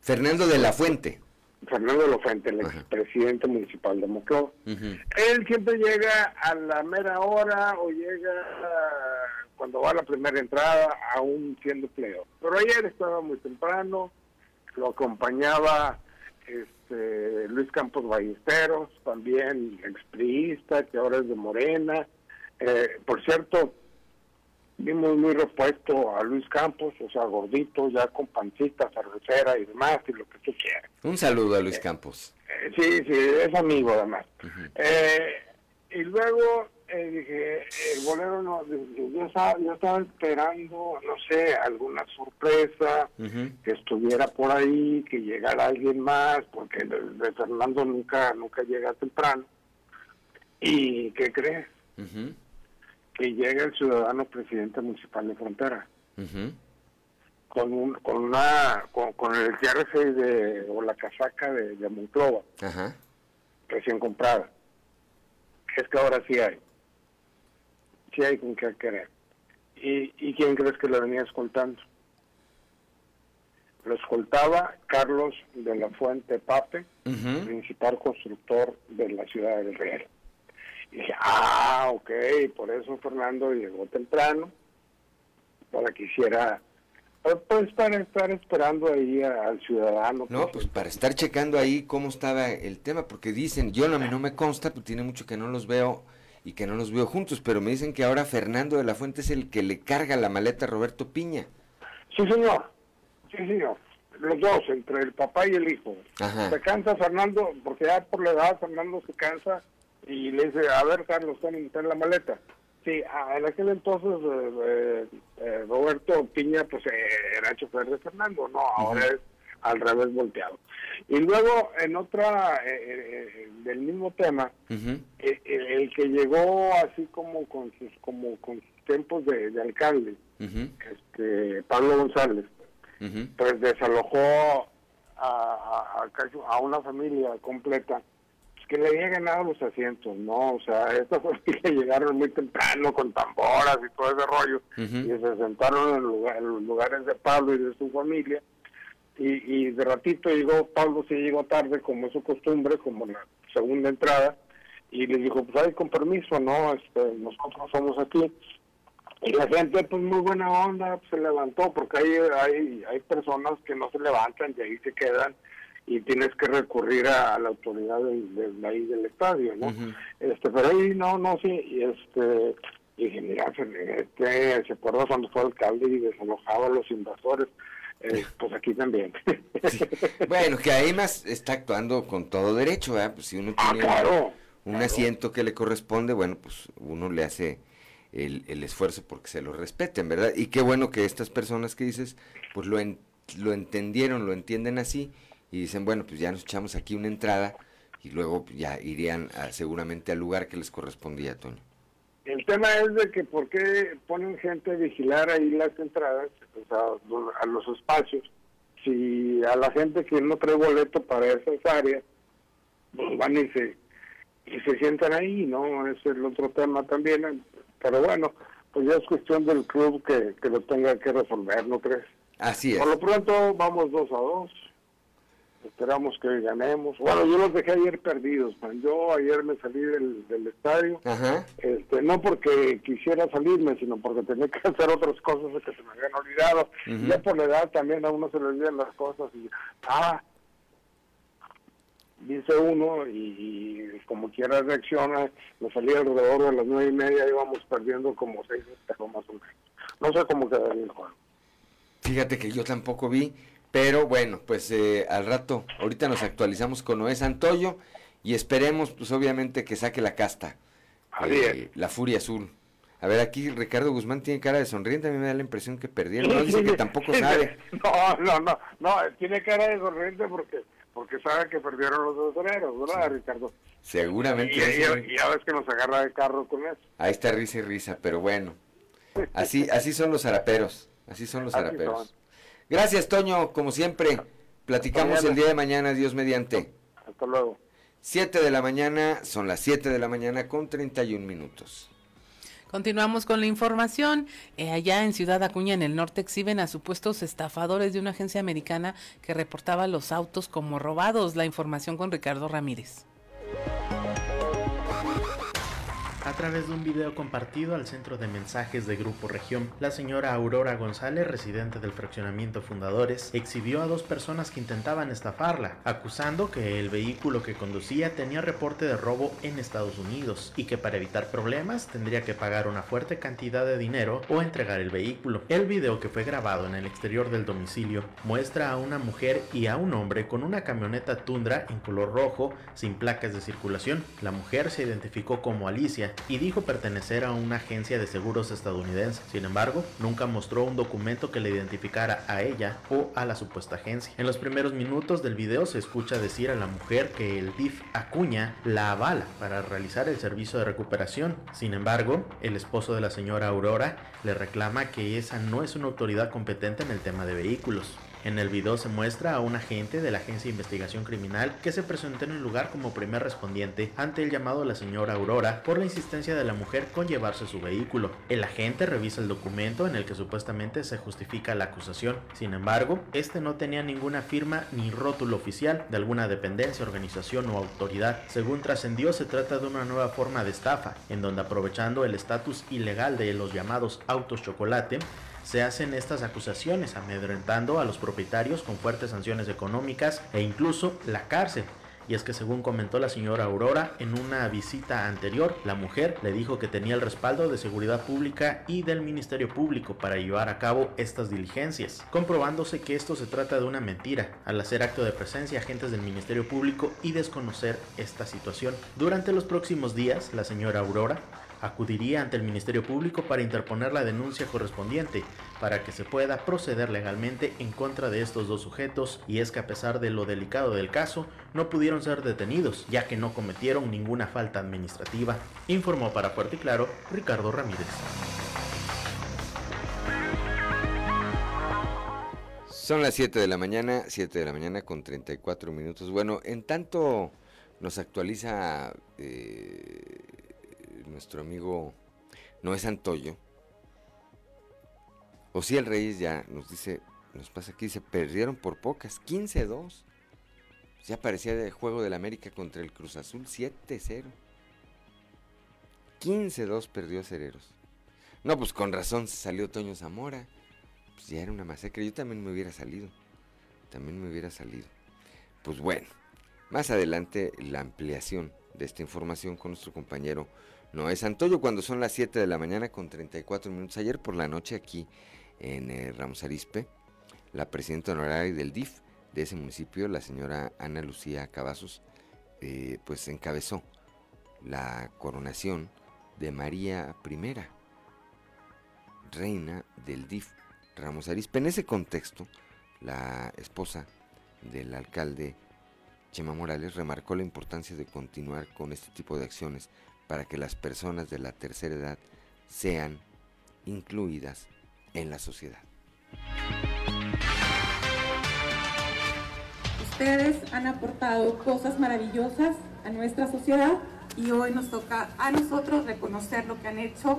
Fernando de la Fuente. Fernando Fuente, el expresidente municipal de Monclova. Él siempre llega a la mera hora o llega cuando va a la primera entrada, aún siendo pleo. Pero ayer estaba muy temprano, lo acompañaba este, Luis Campos Ballesteros, también expriista, que ahora es de Morena. Eh, por cierto, vimos muy repuesto a Luis Campos, o sea, gordito, ya con pancita, cervecera y demás, y lo que tú quieras. Un saludo a Luis Campos. Eh, sí, sí, es amigo además. Eh, y luego eh, dije, el bolero no, yo estaba, yo estaba esperando, no sé, alguna sorpresa, que estuviera por ahí, que llegara alguien más, porque de, Fernando nunca, nunca llega temprano. ¿Y qué crees? Que llega el ciudadano presidente municipal de Frontera. Con, un, con una con, el jersey de, o la casaca de, de Monclova recién comprada es que ahora sí hay sí hay con qué querer. ¿Y, ¿Y quién crees que lo venía escoltando? Lo escoltaba Carlos de la Fuente Pape, principal constructor de la ciudad del Real. Y dije, ah, ok, por eso Fernando llegó temprano, para que hiciera, pues, pues para estar esperando ahí al ciudadano. No, pues para estar checando ahí cómo estaba el tema, porque dicen, yo mí no me consta, pues tiene mucho que no los veo y que no los veo juntos, pero me dicen que ahora Fernando de la Fuente es el que le carga la maleta a Roberto Piña. Sí, señor. Sí, señor. Los dos, entre el papá y el hijo. Se cansa Fernando, porque ya por la edad Fernando se cansa y le dice, a ver, Carlos, en la maleta. Sí, en aquel entonces eh, eh, eh, Roberto Piña pues era chofer de Fernando, no, ahora es al revés volteado. Y luego, en otra, eh, eh, eh, del mismo tema, el, que llegó así como con sus, como con tiempos de, alcalde, este, Pablo González, pues desalojó a, a, una familia completa pues, que le había ganado los asientos, ¿no? O sea, (laughs) estas familias llegaron muy temprano con tamboras y todo ese rollo y se sentaron en, en los lugares de Pablo y de su familia y, de ratito llegó, Pablo se llegó tarde, como es su costumbre, como la segunda entrada, y le dijo, pues hay con permiso, ¿no? Este, nosotros somos aquí. Y la gente, pues muy buena onda, se levantó, porque hay, hay, hay personas que no se levantan y ahí se quedan y tienes que recurrir a, la autoridad del, ahí del estadio, ¿no? este Pero ahí no, no, sí, y este, y dije, mira, este, se acuerda cuando fue alcalde y desalojaba a los invasores eh, (laughs) pues aquí también. Bueno, que además está actuando con todo derecho, ¿verdad? Pues si uno ah, tiene un, asiento que le corresponde, bueno, pues uno le hace el, el, esfuerzo porque se lo respeten, ¿verdad? Y qué bueno que estas personas que dices, pues lo, lo entendieron, lo entienden así y dicen, bueno, pues ya nos echamos aquí una entrada y luego ya irían seguramente al lugar que les correspondía, Toño. El tema es de que por qué ponen gente a vigilar ahí las entradas, a los espacios, si a la gente que no trae boleto para esas áreas, pues van y se, y se sientan ahí, ¿no? Ese es el otro tema también. Pero bueno, pues ya es cuestión del club que, que lo tenga que resolver, ¿no crees? Así es. Por lo pronto vamos dos a dos esperamos que ganemos. Bueno, yo los dejé ayer perdidos, Yo ayer me salí del, del estadio, este no porque quisiera salirme, sino porque tenía que (laughs) hacer otras cosas que se me habían olvidado. Ya por la edad también a uno se le olvidan las cosas y, ah, dice uno y, como quiera reacciona, me salí alrededor de las nueve y media, íbamos perdiendo como seis pero más o menos. No sé cómo quedaría el juego. Fíjate que yo tampoco vi, pero bueno, pues eh, al rato, ahorita nos actualizamos con Noé Santoyo y esperemos, pues obviamente, que saque la casta. Eh, la furia azul. A ver, aquí Ricardo Guzmán tiene cara de sonriente, a mí me da la impresión que perdieron. No dice que tampoco (laughs) sabe. No, no, no, no, tiene cara de sonriente porque porque sabe que perdieron los dos ¿verdad, Ricardo? Seguramente. Y, ya ves que nos agarra de carro con eso. Ahí está risa y risa, pero bueno. Así, así son los zaraperos, así son los zaraperos. Gracias, Toño, como siempre. Platicamos el día de mañana, Dios mediante. Hasta luego. Siete de la mañana, son las siete de la mañana con 31 minutos. Continuamos con la información. Eh, allá en Ciudad Acuña, en el norte, exhiben a supuestos estafadores de una agencia americana que reportaba los autos como robados. La información con Ricardo Ramírez. A través de un video compartido al centro de mensajes de Grupo Región, la señora Aurora González, residente del fraccionamiento Fundadores, exhibió a dos personas que intentaban estafarla, acusando que el vehículo que conducía tenía reporte de robo en Estados Unidos y que para evitar problemas tendría que pagar una fuerte cantidad de dinero o entregar el vehículo. El video que fue grabado en el exterior del domicilio muestra a una mujer y a un hombre con una camioneta Tundra en color rojo sin placas de circulación. La mujer se identificó como Alicia y dijo pertenecer a una agencia de seguros estadounidense. Sin embargo, nunca mostró un documento que le identificara a ella o a la supuesta agencia. En los primeros minutos del video se escucha decir a la mujer que el DIF Acuña la avala para realizar el servicio de recuperación. Sin embargo, el esposo de la señora Aurora le reclama que esa no es una autoridad competente en el tema de vehículos. En el video se muestra a un agente de la Agencia de Investigación Criminal que se presentó en el lugar como primer respondiente ante el llamado de la señora Aurora por la insistencia de la mujer con llevarse su vehículo. El agente revisa el documento en el que supuestamente se justifica la acusación. Sin embargo, este no tenía ninguna firma ni rótulo oficial de alguna dependencia, organización o autoridad. Según trascendió, se trata de una nueva forma de estafa, en donde aprovechando el estatus ilegal de los llamados autos chocolate, se hacen estas acusaciones, amedrentando a los propietarios con fuertes sanciones económicas e incluso la cárcel. Y es que según comentó la señora Aurora en una visita anterior, la mujer le dijo que tenía el respaldo de seguridad pública y del Ministerio Público para llevar a cabo estas diligencias, comprobándose que esto se trata de una mentira al hacer acto de presencia agentes del Ministerio Público y desconocer esta situación. Durante los próximos días, la señora Aurora acudiría ante el Ministerio Público para interponer la denuncia correspondiente para que se pueda proceder legalmente en contra de estos dos sujetos y es que a pesar de lo delicado del caso no pudieron ser detenidos ya que no cometieron ninguna falta administrativa, informó para Fuerte y Claro Ricardo Ramírez. Son las 7 de la mañana, 7 de la mañana con 34 minutos. Bueno, en tanto nos actualiza eh, nuestro amigo Noé Santoyo, el Reyes ya nos dice, nos pasa aquí, se perdieron por pocas, 15-2. Ya parecía de juego del América contra el Cruz Azul, 7-0. 15-2 perdió Cereros. No, pues con razón salió Toño Zamora. Pues ya era una masacre. Yo también me hubiera salido. También me hubiera salido. Pues bueno, más adelante la ampliación de esta información con nuestro compañero no es Santoyo cuando son las 7 de la mañana con 34 minutos. Ayer por la noche aquí en eh, Ramos Arispe, la presidenta honoraria del DIF de ese municipio, la señora Ana Lucía Cavazos, eh, pues encabezó la coronación de María I, reina del DIF Ramos Arispe. En ese contexto, la esposa del alcalde Chema Morales remarcó la importancia de continuar con este tipo de acciones para que las personas de la tercera edad sean incluidas en la sociedad. Ustedes han aportado cosas maravillosas a nuestra sociedad y hoy nos toca a nosotros reconocer lo que han hecho,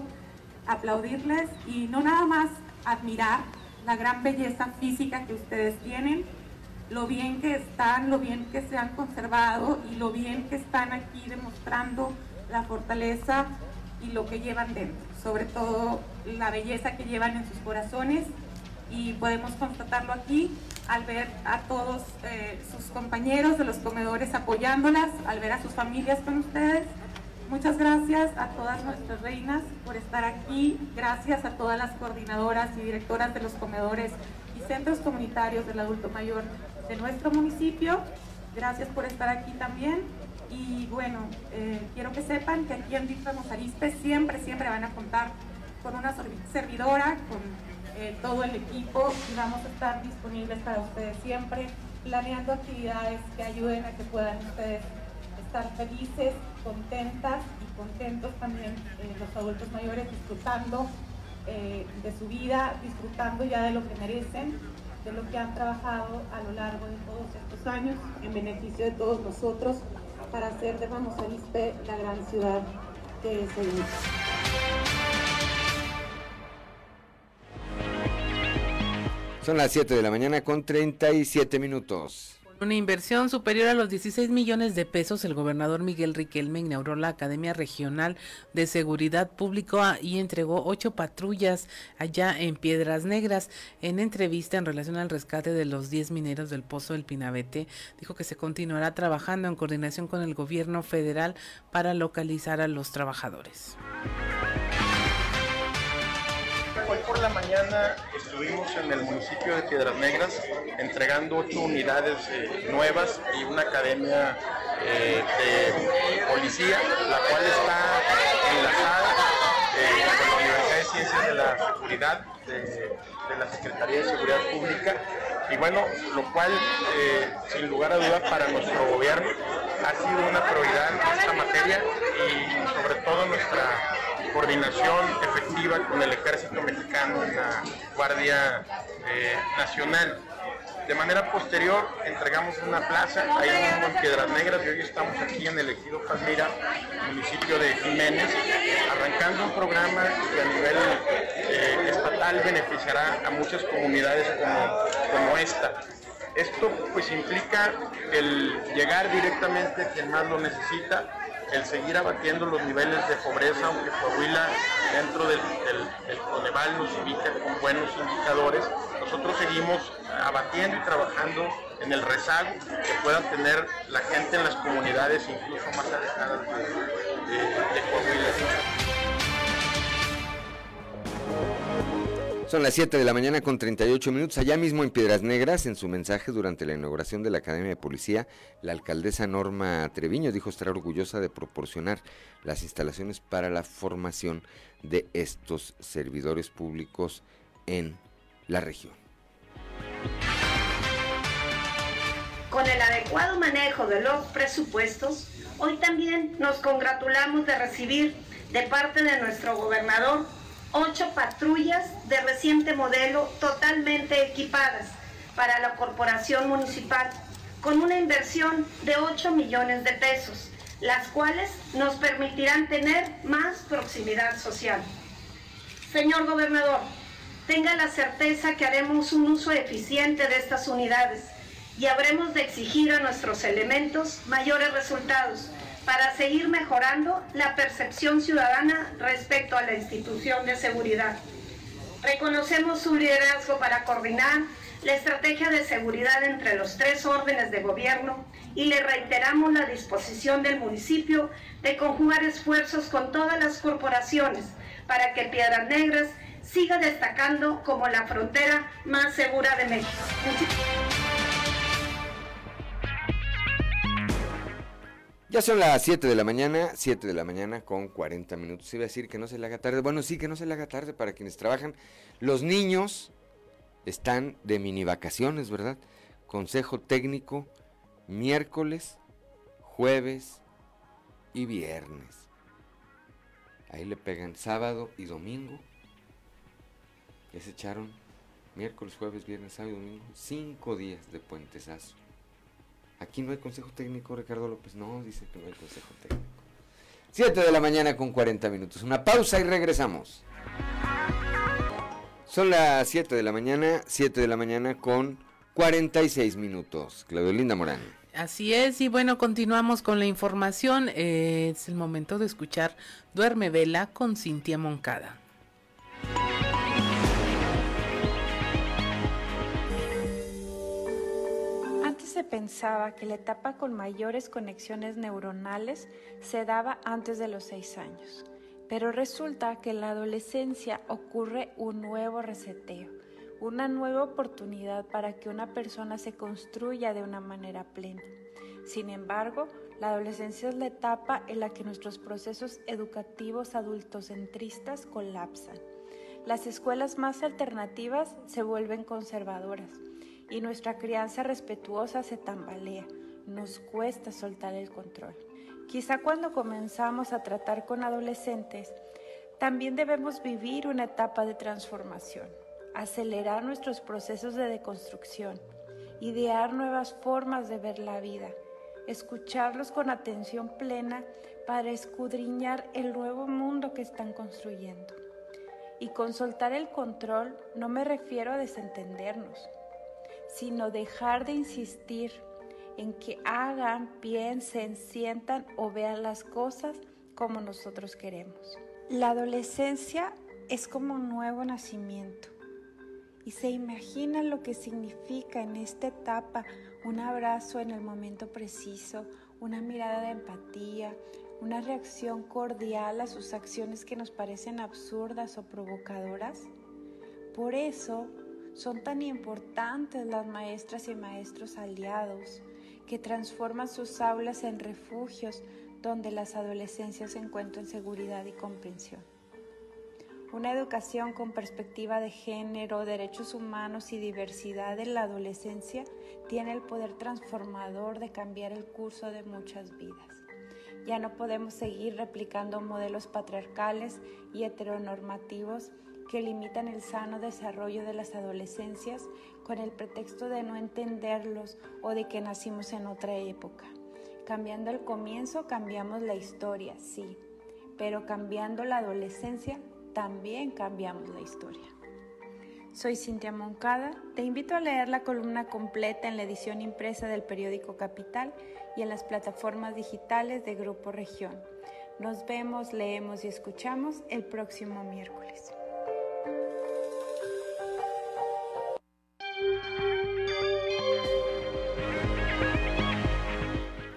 aplaudirles y no nada más admirar la gran belleza física que ustedes tienen, lo bien que están, lo bien que se han conservado y lo bien que están aquí demostrando la fortaleza y lo que llevan dentro, sobre todo la belleza que llevan en sus corazones y podemos constatarlo aquí al ver a todos eh, sus compañeros de los comedores apoyándolas, al ver a sus familias con ustedes. Muchas gracias a todas nuestras reinas por estar aquí, gracias a todas las coordinadoras y directoras de los comedores y centros comunitarios del adulto mayor de nuestro municipio. Gracias por estar aquí también y bueno, eh, quiero que sepan que aquí en Ramos Arispe siempre, siempre van a contar con una servidora, con eh, todo el equipo y vamos a estar disponibles para ustedes siempre, planeando actividades que ayuden a que puedan ustedes estar felices, contentas y contentos también eh, los adultos mayores disfrutando de su vida, disfrutando ya de lo que merecen, de lo que han trabajado a lo largo de todos estos años en beneficio de todos nosotros para hacer de Ramos Arizpe la gran ciudad que es hoy. Son las 7 de la mañana con 37 minutos. Una inversión superior a los 16 millones de pesos, el gobernador Miguel Riquelme inauguró la Academia Regional de Seguridad Pública y entregó ocho patrullas allá en Piedras Negras. En entrevista en relación al rescate de los 10 mineros del Pozo del Pinabete, dijo que se continuará trabajando en coordinación con el gobierno federal para localizar a los trabajadores. Hoy por la mañana estuvimos en el municipio de Piedras Negras entregando ocho unidades eh, nuevas y una academia eh, de policía, la cual está enlazada eh, con la Universidad de Ciencias de la Seguridad de, de, la Secretaría de Seguridad Pública. Y bueno, lo cual, sin lugar a dudas, para nuestro gobierno ha sido una prioridad esta materia y sobre todo nuestra coordinación efectiva con el ejército mexicano y la Guardia eh, Nacional. De manera posterior entregamos una plaza ahí mismo en Piedras Negras y hoy estamos aquí en el ejido Palmira, municipio de Jiménez, arrancando un programa que a nivel eh, estatal beneficiará a muchas comunidades como, como esta. Esto pues implica el llegar directamente a quien más lo necesita, el seguir abatiendo los niveles de pobreza, aunque Coahuila dentro del, Coneval nos ubica con buenos indicadores, nosotros seguimos abatiendo y trabajando en el rezago que puedan tener la gente en las comunidades incluso más alejadas de, de Coahuila. Son las 7 de la mañana con 38 minutos. Allá mismo en Piedras Negras, en su mensaje durante la inauguración de la Academia de Policía, la alcaldesa Norma Treviño dijo estar orgullosa de proporcionar las instalaciones para la formación de estos servidores públicos en la región. Con el adecuado manejo de los presupuestos, hoy también nos congratulamos de recibir de parte de nuestro gobernador ocho patrullas de reciente modelo totalmente equipadas para la corporación municipal con una inversión de 8 millones de pesos, las cuales nos permitirán tener más proximidad social. Señor gobernador, tenga la certeza que haremos un uso eficiente de estas unidades y habremos de exigir a nuestros elementos mayores resultados para seguir mejorando la percepción ciudadana respecto a la institución de seguridad. Reconocemos su liderazgo para coordinar la estrategia de seguridad entre los tres órdenes de gobierno y le reiteramos la disposición del municipio de conjugar esfuerzos con todas las corporaciones para que Piedras Negras siga destacando como la frontera más segura de México. Ya son las 7 de la mañana, 7 de la mañana con 40 minutos. Iba a decir que no se le haga tarde. Bueno, sí, que no se le haga tarde para quienes trabajan. Los niños están de mini vacaciones, ¿verdad? Consejo técnico miércoles, jueves y viernes. Ahí le pegan sábado y domingo. Ya se echaron miércoles, jueves, viernes, sábado y domingo. Cinco días de puentesazo. Aquí no hay consejo técnico, Ricardo López. No, dice que no hay consejo técnico. 7 de la mañana con 40 minutos. Una pausa y regresamos. Son las 7 de la mañana, 7 de la mañana con 46 minutos. Claudio Linda Morán. Así es, y bueno, continuamos con la información. Eh, es el momento de escuchar Duerme Vela con Cintia Moncada. Se pensaba que la etapa con mayores conexiones neuronales se daba antes de los seis años, pero resulta que en la adolescencia ocurre un nuevo reseteo, una nueva oportunidad para que una persona se construya de una manera plena. Sin embargo, la adolescencia es la etapa en la que nuestros procesos educativos adultocentristas colapsan. Las escuelas más alternativas se vuelven conservadoras y nuestra crianza respetuosa se tambalea. Nos cuesta soltar el control. Quizá cuando comenzamos a tratar con adolescentes, también debemos vivir una etapa de transformación, acelerar nuestros procesos de deconstrucción, idear nuevas formas de ver la vida, escucharlos con atención plena para escudriñar el nuevo mundo que están construyendo. Y con soltar el control no me refiero a desentendernos, sino dejar de insistir en que hagan, piensen, sientan o vean las cosas como nosotros queremos. La adolescencia es como un nuevo nacimiento y se imagina lo que significa en esta etapa un abrazo en el momento preciso, una mirada de empatía, una reacción cordial a sus acciones que nos parecen absurdas o provocadoras. Por eso son tan importantes las maestras y maestros aliados que transforman sus aulas en refugios donde las adolescencias encuentran seguridad y comprensión. Una educación con perspectiva de género, derechos humanos y diversidad en la adolescencia tiene el poder transformador de cambiar el curso de muchas vidas. Ya no podemos seguir replicando modelos patriarcales y heteronormativos que limitan el sano desarrollo de las adolescencias con el pretexto de no entenderlos o de que nacimos en otra época. Cambiando el comienzo cambiamos la historia, sí, pero cambiando la adolescencia también cambiamos la historia. Soy Cintia Moncada, te invito a leer la columna completa en la edición impresa del periódico Capital y en las plataformas digitales de Grupo Región. Nos vemos, leemos y escuchamos el próximo miércoles.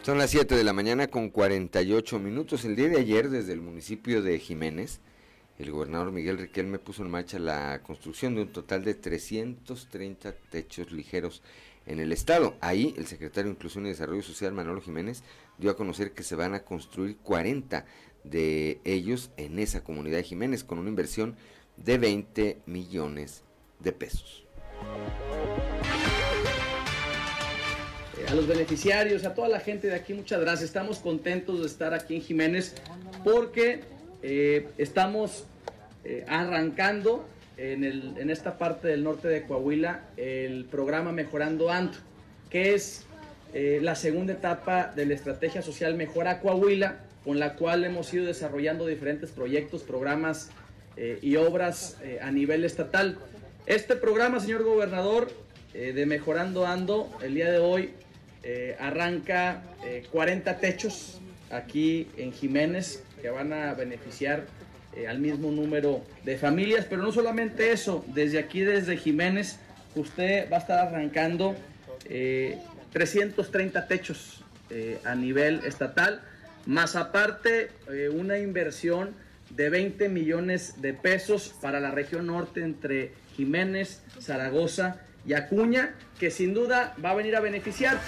Son las 7 de la mañana con 48 minutos. El día de ayer, desde el municipio de Jiménez, el gobernador Miguel Riquelme puso en marcha la construcción de un total de 330 techos ligeros en el estado. Ahí el secretario de Inclusión y Desarrollo Social, Manolo Jiménez, dio a conocer que se van a construir 40 de ellos en esa comunidad de Jiménez con una inversión de 20 millones de pesos a los beneficiarios, a toda la gente de aquí, muchas gracias. Estamos contentos de estar aquí en Jiménez porque eh, estamos eh, arrancando en, en, esta parte del norte de Coahuila el programa Mejorando Ando, que es eh, la segunda etapa de la estrategia social Mejora Coahuila, con la cual hemos ido desarrollando diferentes proyectos, programas y obras a nivel estatal. Este programa, señor gobernador, de Mejorando Ando, el día de hoy eh, arranca 40 eh, techos aquí en Jiménez que van a beneficiar eh, al mismo número de familias, pero no solamente eso, desde aquí, desde Jiménez, usted va a estar arrancando 330 techos a nivel estatal, más aparte una inversión de 20 millones de pesos para la región norte entre Jiménez, Zaragoza y Acuña, que sin duda va a venir a beneficiar.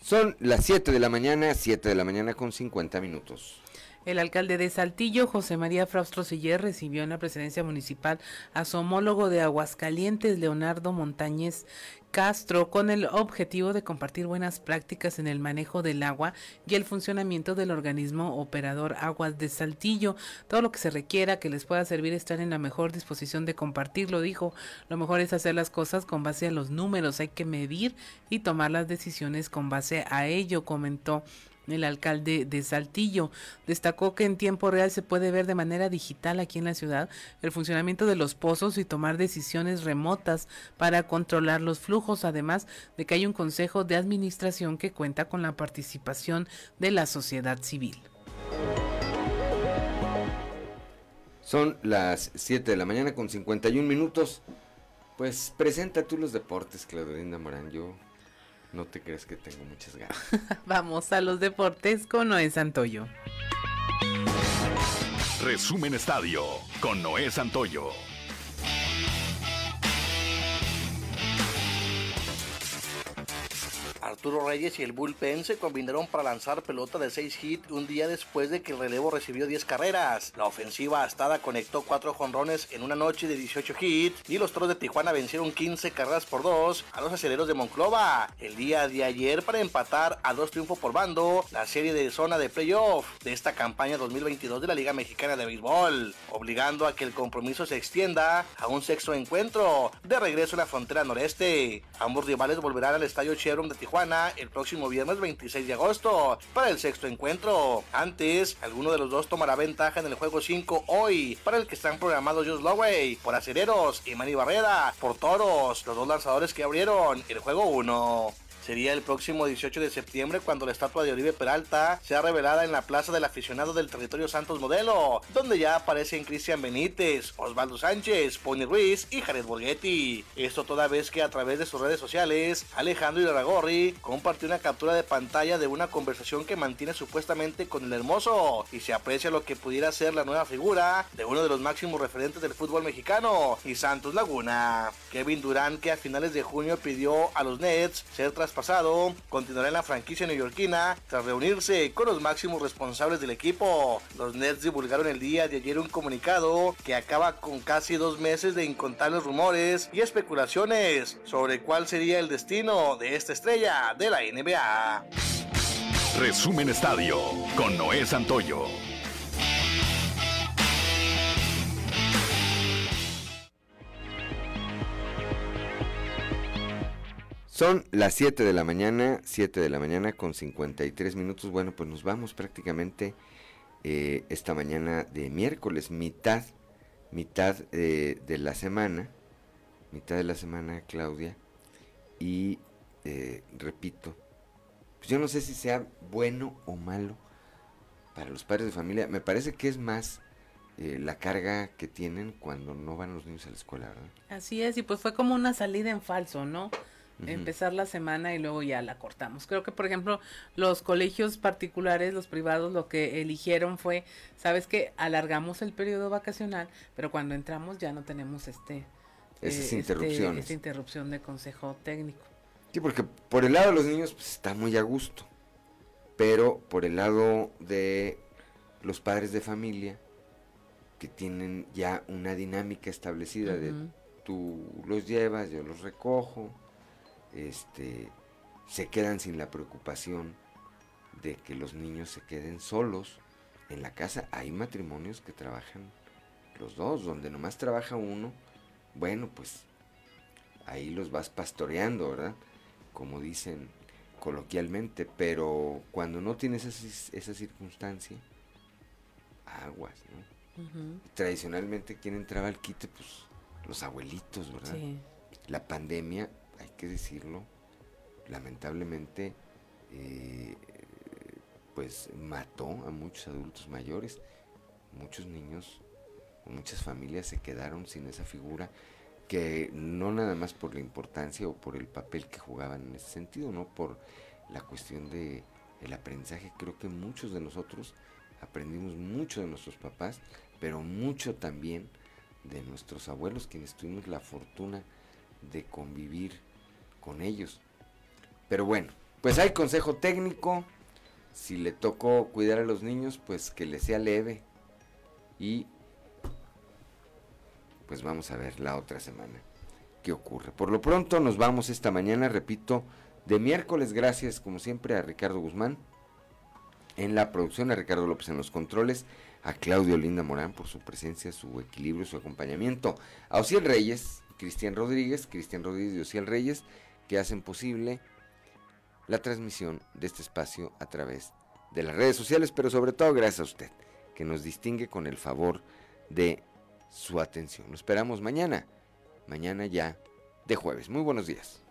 Son las 7 de la mañana, 7 de la mañana con 50 minutos. El alcalde de Saltillo, José María Fraustro Siller, recibió en la presidencia municipal a su homólogo de Aguascalientes, Leonardo Montañez Castro, con el objetivo de compartir buenas prácticas en el manejo del agua y el funcionamiento del organismo operador Aguas de Saltillo. Todo lo que se requiera que les pueda servir estar en la mejor disposición de compartirlo, dijo. Lo mejor es hacer las cosas con base a los números, hay que medir y tomar las decisiones con base a ello, comentó el alcalde de Saltillo destacó que en tiempo real se puede ver de manera digital aquí en la ciudad el funcionamiento de los pozos y tomar decisiones remotas para controlar los flujos, además de que hay un consejo de administración que cuenta con la participación de la sociedad civil. Son las 7 de la mañana con 51 minutos. Pues presenta tú los deportes, Claudia Morán. Yo no te crees que tengo muchas ganas. (laughs) Vamos a los deportes con Noé Santoyo. Resumen Estadio con Noé Santoyo. Arturo Reyes y el bullpen se combinaron para lanzar pelota de 6 hits un día después de que el relevo recibió 10 carreras. La ofensiva astada conectó 4 jonrones en una noche de 18 hits y los Toros de Tijuana vencieron 15 carreras por 2 a los aceleros de Monclova. El día de ayer para empatar a dos triunfos por bando la serie de zona de playoff de esta campaña 2022 de la Liga Mexicana de Béisbol, obligando a que el compromiso se extienda a un sexto encuentro de regreso a la frontera noreste. Ambos rivales volverán al estadio Chevron de Tijuana El próximo viernes 26 de agosto para el sexto encuentro. Antes, alguno de los dos tomará ventaja en el juego 5 hoy, para el que están programados Josh Lowey por acereros y Manny Barrera por toros, los dos lanzadores que abrieron el juego 1. Sería el próximo 18 de septiembre cuando la estatua de Oribe Peralta sea revelada en la Plaza del Aficionado del Territorio Santos Modelo, donde ya aparecen Cristian Benítez, Osvaldo Sánchez, Pony Ruiz y Jared Borghetti. Esto toda vez que a través de sus redes sociales, Alejandro Iraragorri compartió una captura de pantalla de una conversación que mantiene supuestamente con el hermoso y se aprecia lo que pudiera ser la nueva figura de uno de los máximos referentes del fútbol mexicano y Santos Laguna. Kevin Durán que a finales de junio pidió a los Nets ser tras pasado, continuará en la franquicia neoyorquina tras reunirse con los máximos responsables del equipo. Los Nets divulgaron el día de ayer un comunicado que acaba con casi dos meses de incontables rumores y especulaciones sobre cuál sería el destino de esta estrella de la NBA. Resumen Estadio con Noé Santoyo. Son las 7 de la mañana, 7 de la mañana con 53 minutos. Bueno, pues nos vamos prácticamente eh, esta mañana de miércoles, mitad, mitad eh, de la semana, mitad de la semana, Claudia. Y eh, repito, pues yo no sé si sea bueno o malo para los padres de familia. Me parece que es más la carga que tienen cuando no van los niños a la escuela, ¿verdad? Así es, y pues fue como una salida en falso, ¿no? Empezar la semana y luego ya la cortamos. Creo que, por ejemplo, los colegios particulares, los privados, lo que eligieron fue, sabes que alargamos el periodo vacacional, pero cuando entramos ya no tenemos este... Esas eh, interrupciones. esta interrupción de consejo técnico. Sí, porque por el lado de los niños pues, está muy a gusto, pero por el lado de los padres de familia, que tienen ya una dinámica establecida de tú los llevas, yo los recojo, este, se quedan sin la preocupación de que los niños se queden solos en la casa. Hay matrimonios que trabajan los dos, donde nomás trabaja uno, bueno, pues ahí los vas pastoreando, ¿verdad? Como dicen coloquialmente, pero cuando no tienes esa, esa circunstancia, aguas, ¿no? Tradicionalmente, ¿quién entraba al quite? Pues los abuelitos, ¿verdad? La pandemia hay que decirlo, lamentablemente, eh, pues mató a muchos adultos mayores, muchos niños, muchas familias se quedaron sin esa figura que no nada más por la importancia o por el papel que jugaban en ese sentido, no por la cuestión de el aprendizaje, creo que muchos de nosotros aprendimos mucho de nuestros papás, pero mucho también de nuestros abuelos, quienes tuvimos la fortuna de convivir con ellos. Pero bueno, pues hay consejo técnico. Si le tocó cuidar a los niños, pues que le sea leve. Y pues vamos a ver la otra semana qué ocurre. Por lo pronto nos vamos esta mañana, repito, de miércoles. Gracias como siempre a Ricardo Guzmán en la producción, a Ricardo López en los controles, a Claudio Linda Morán por su presencia, su equilibrio, su acompañamiento, a Ociel Reyes, Cristian Rodríguez, Cristian Rodríguez y Ociel Reyes que hacen posible la transmisión de este espacio a través de las redes sociales, pero sobre todo gracias a usted, que nos distingue con el favor de su atención. Lo esperamos mañana, mañana ya de jueves. Muy buenos días.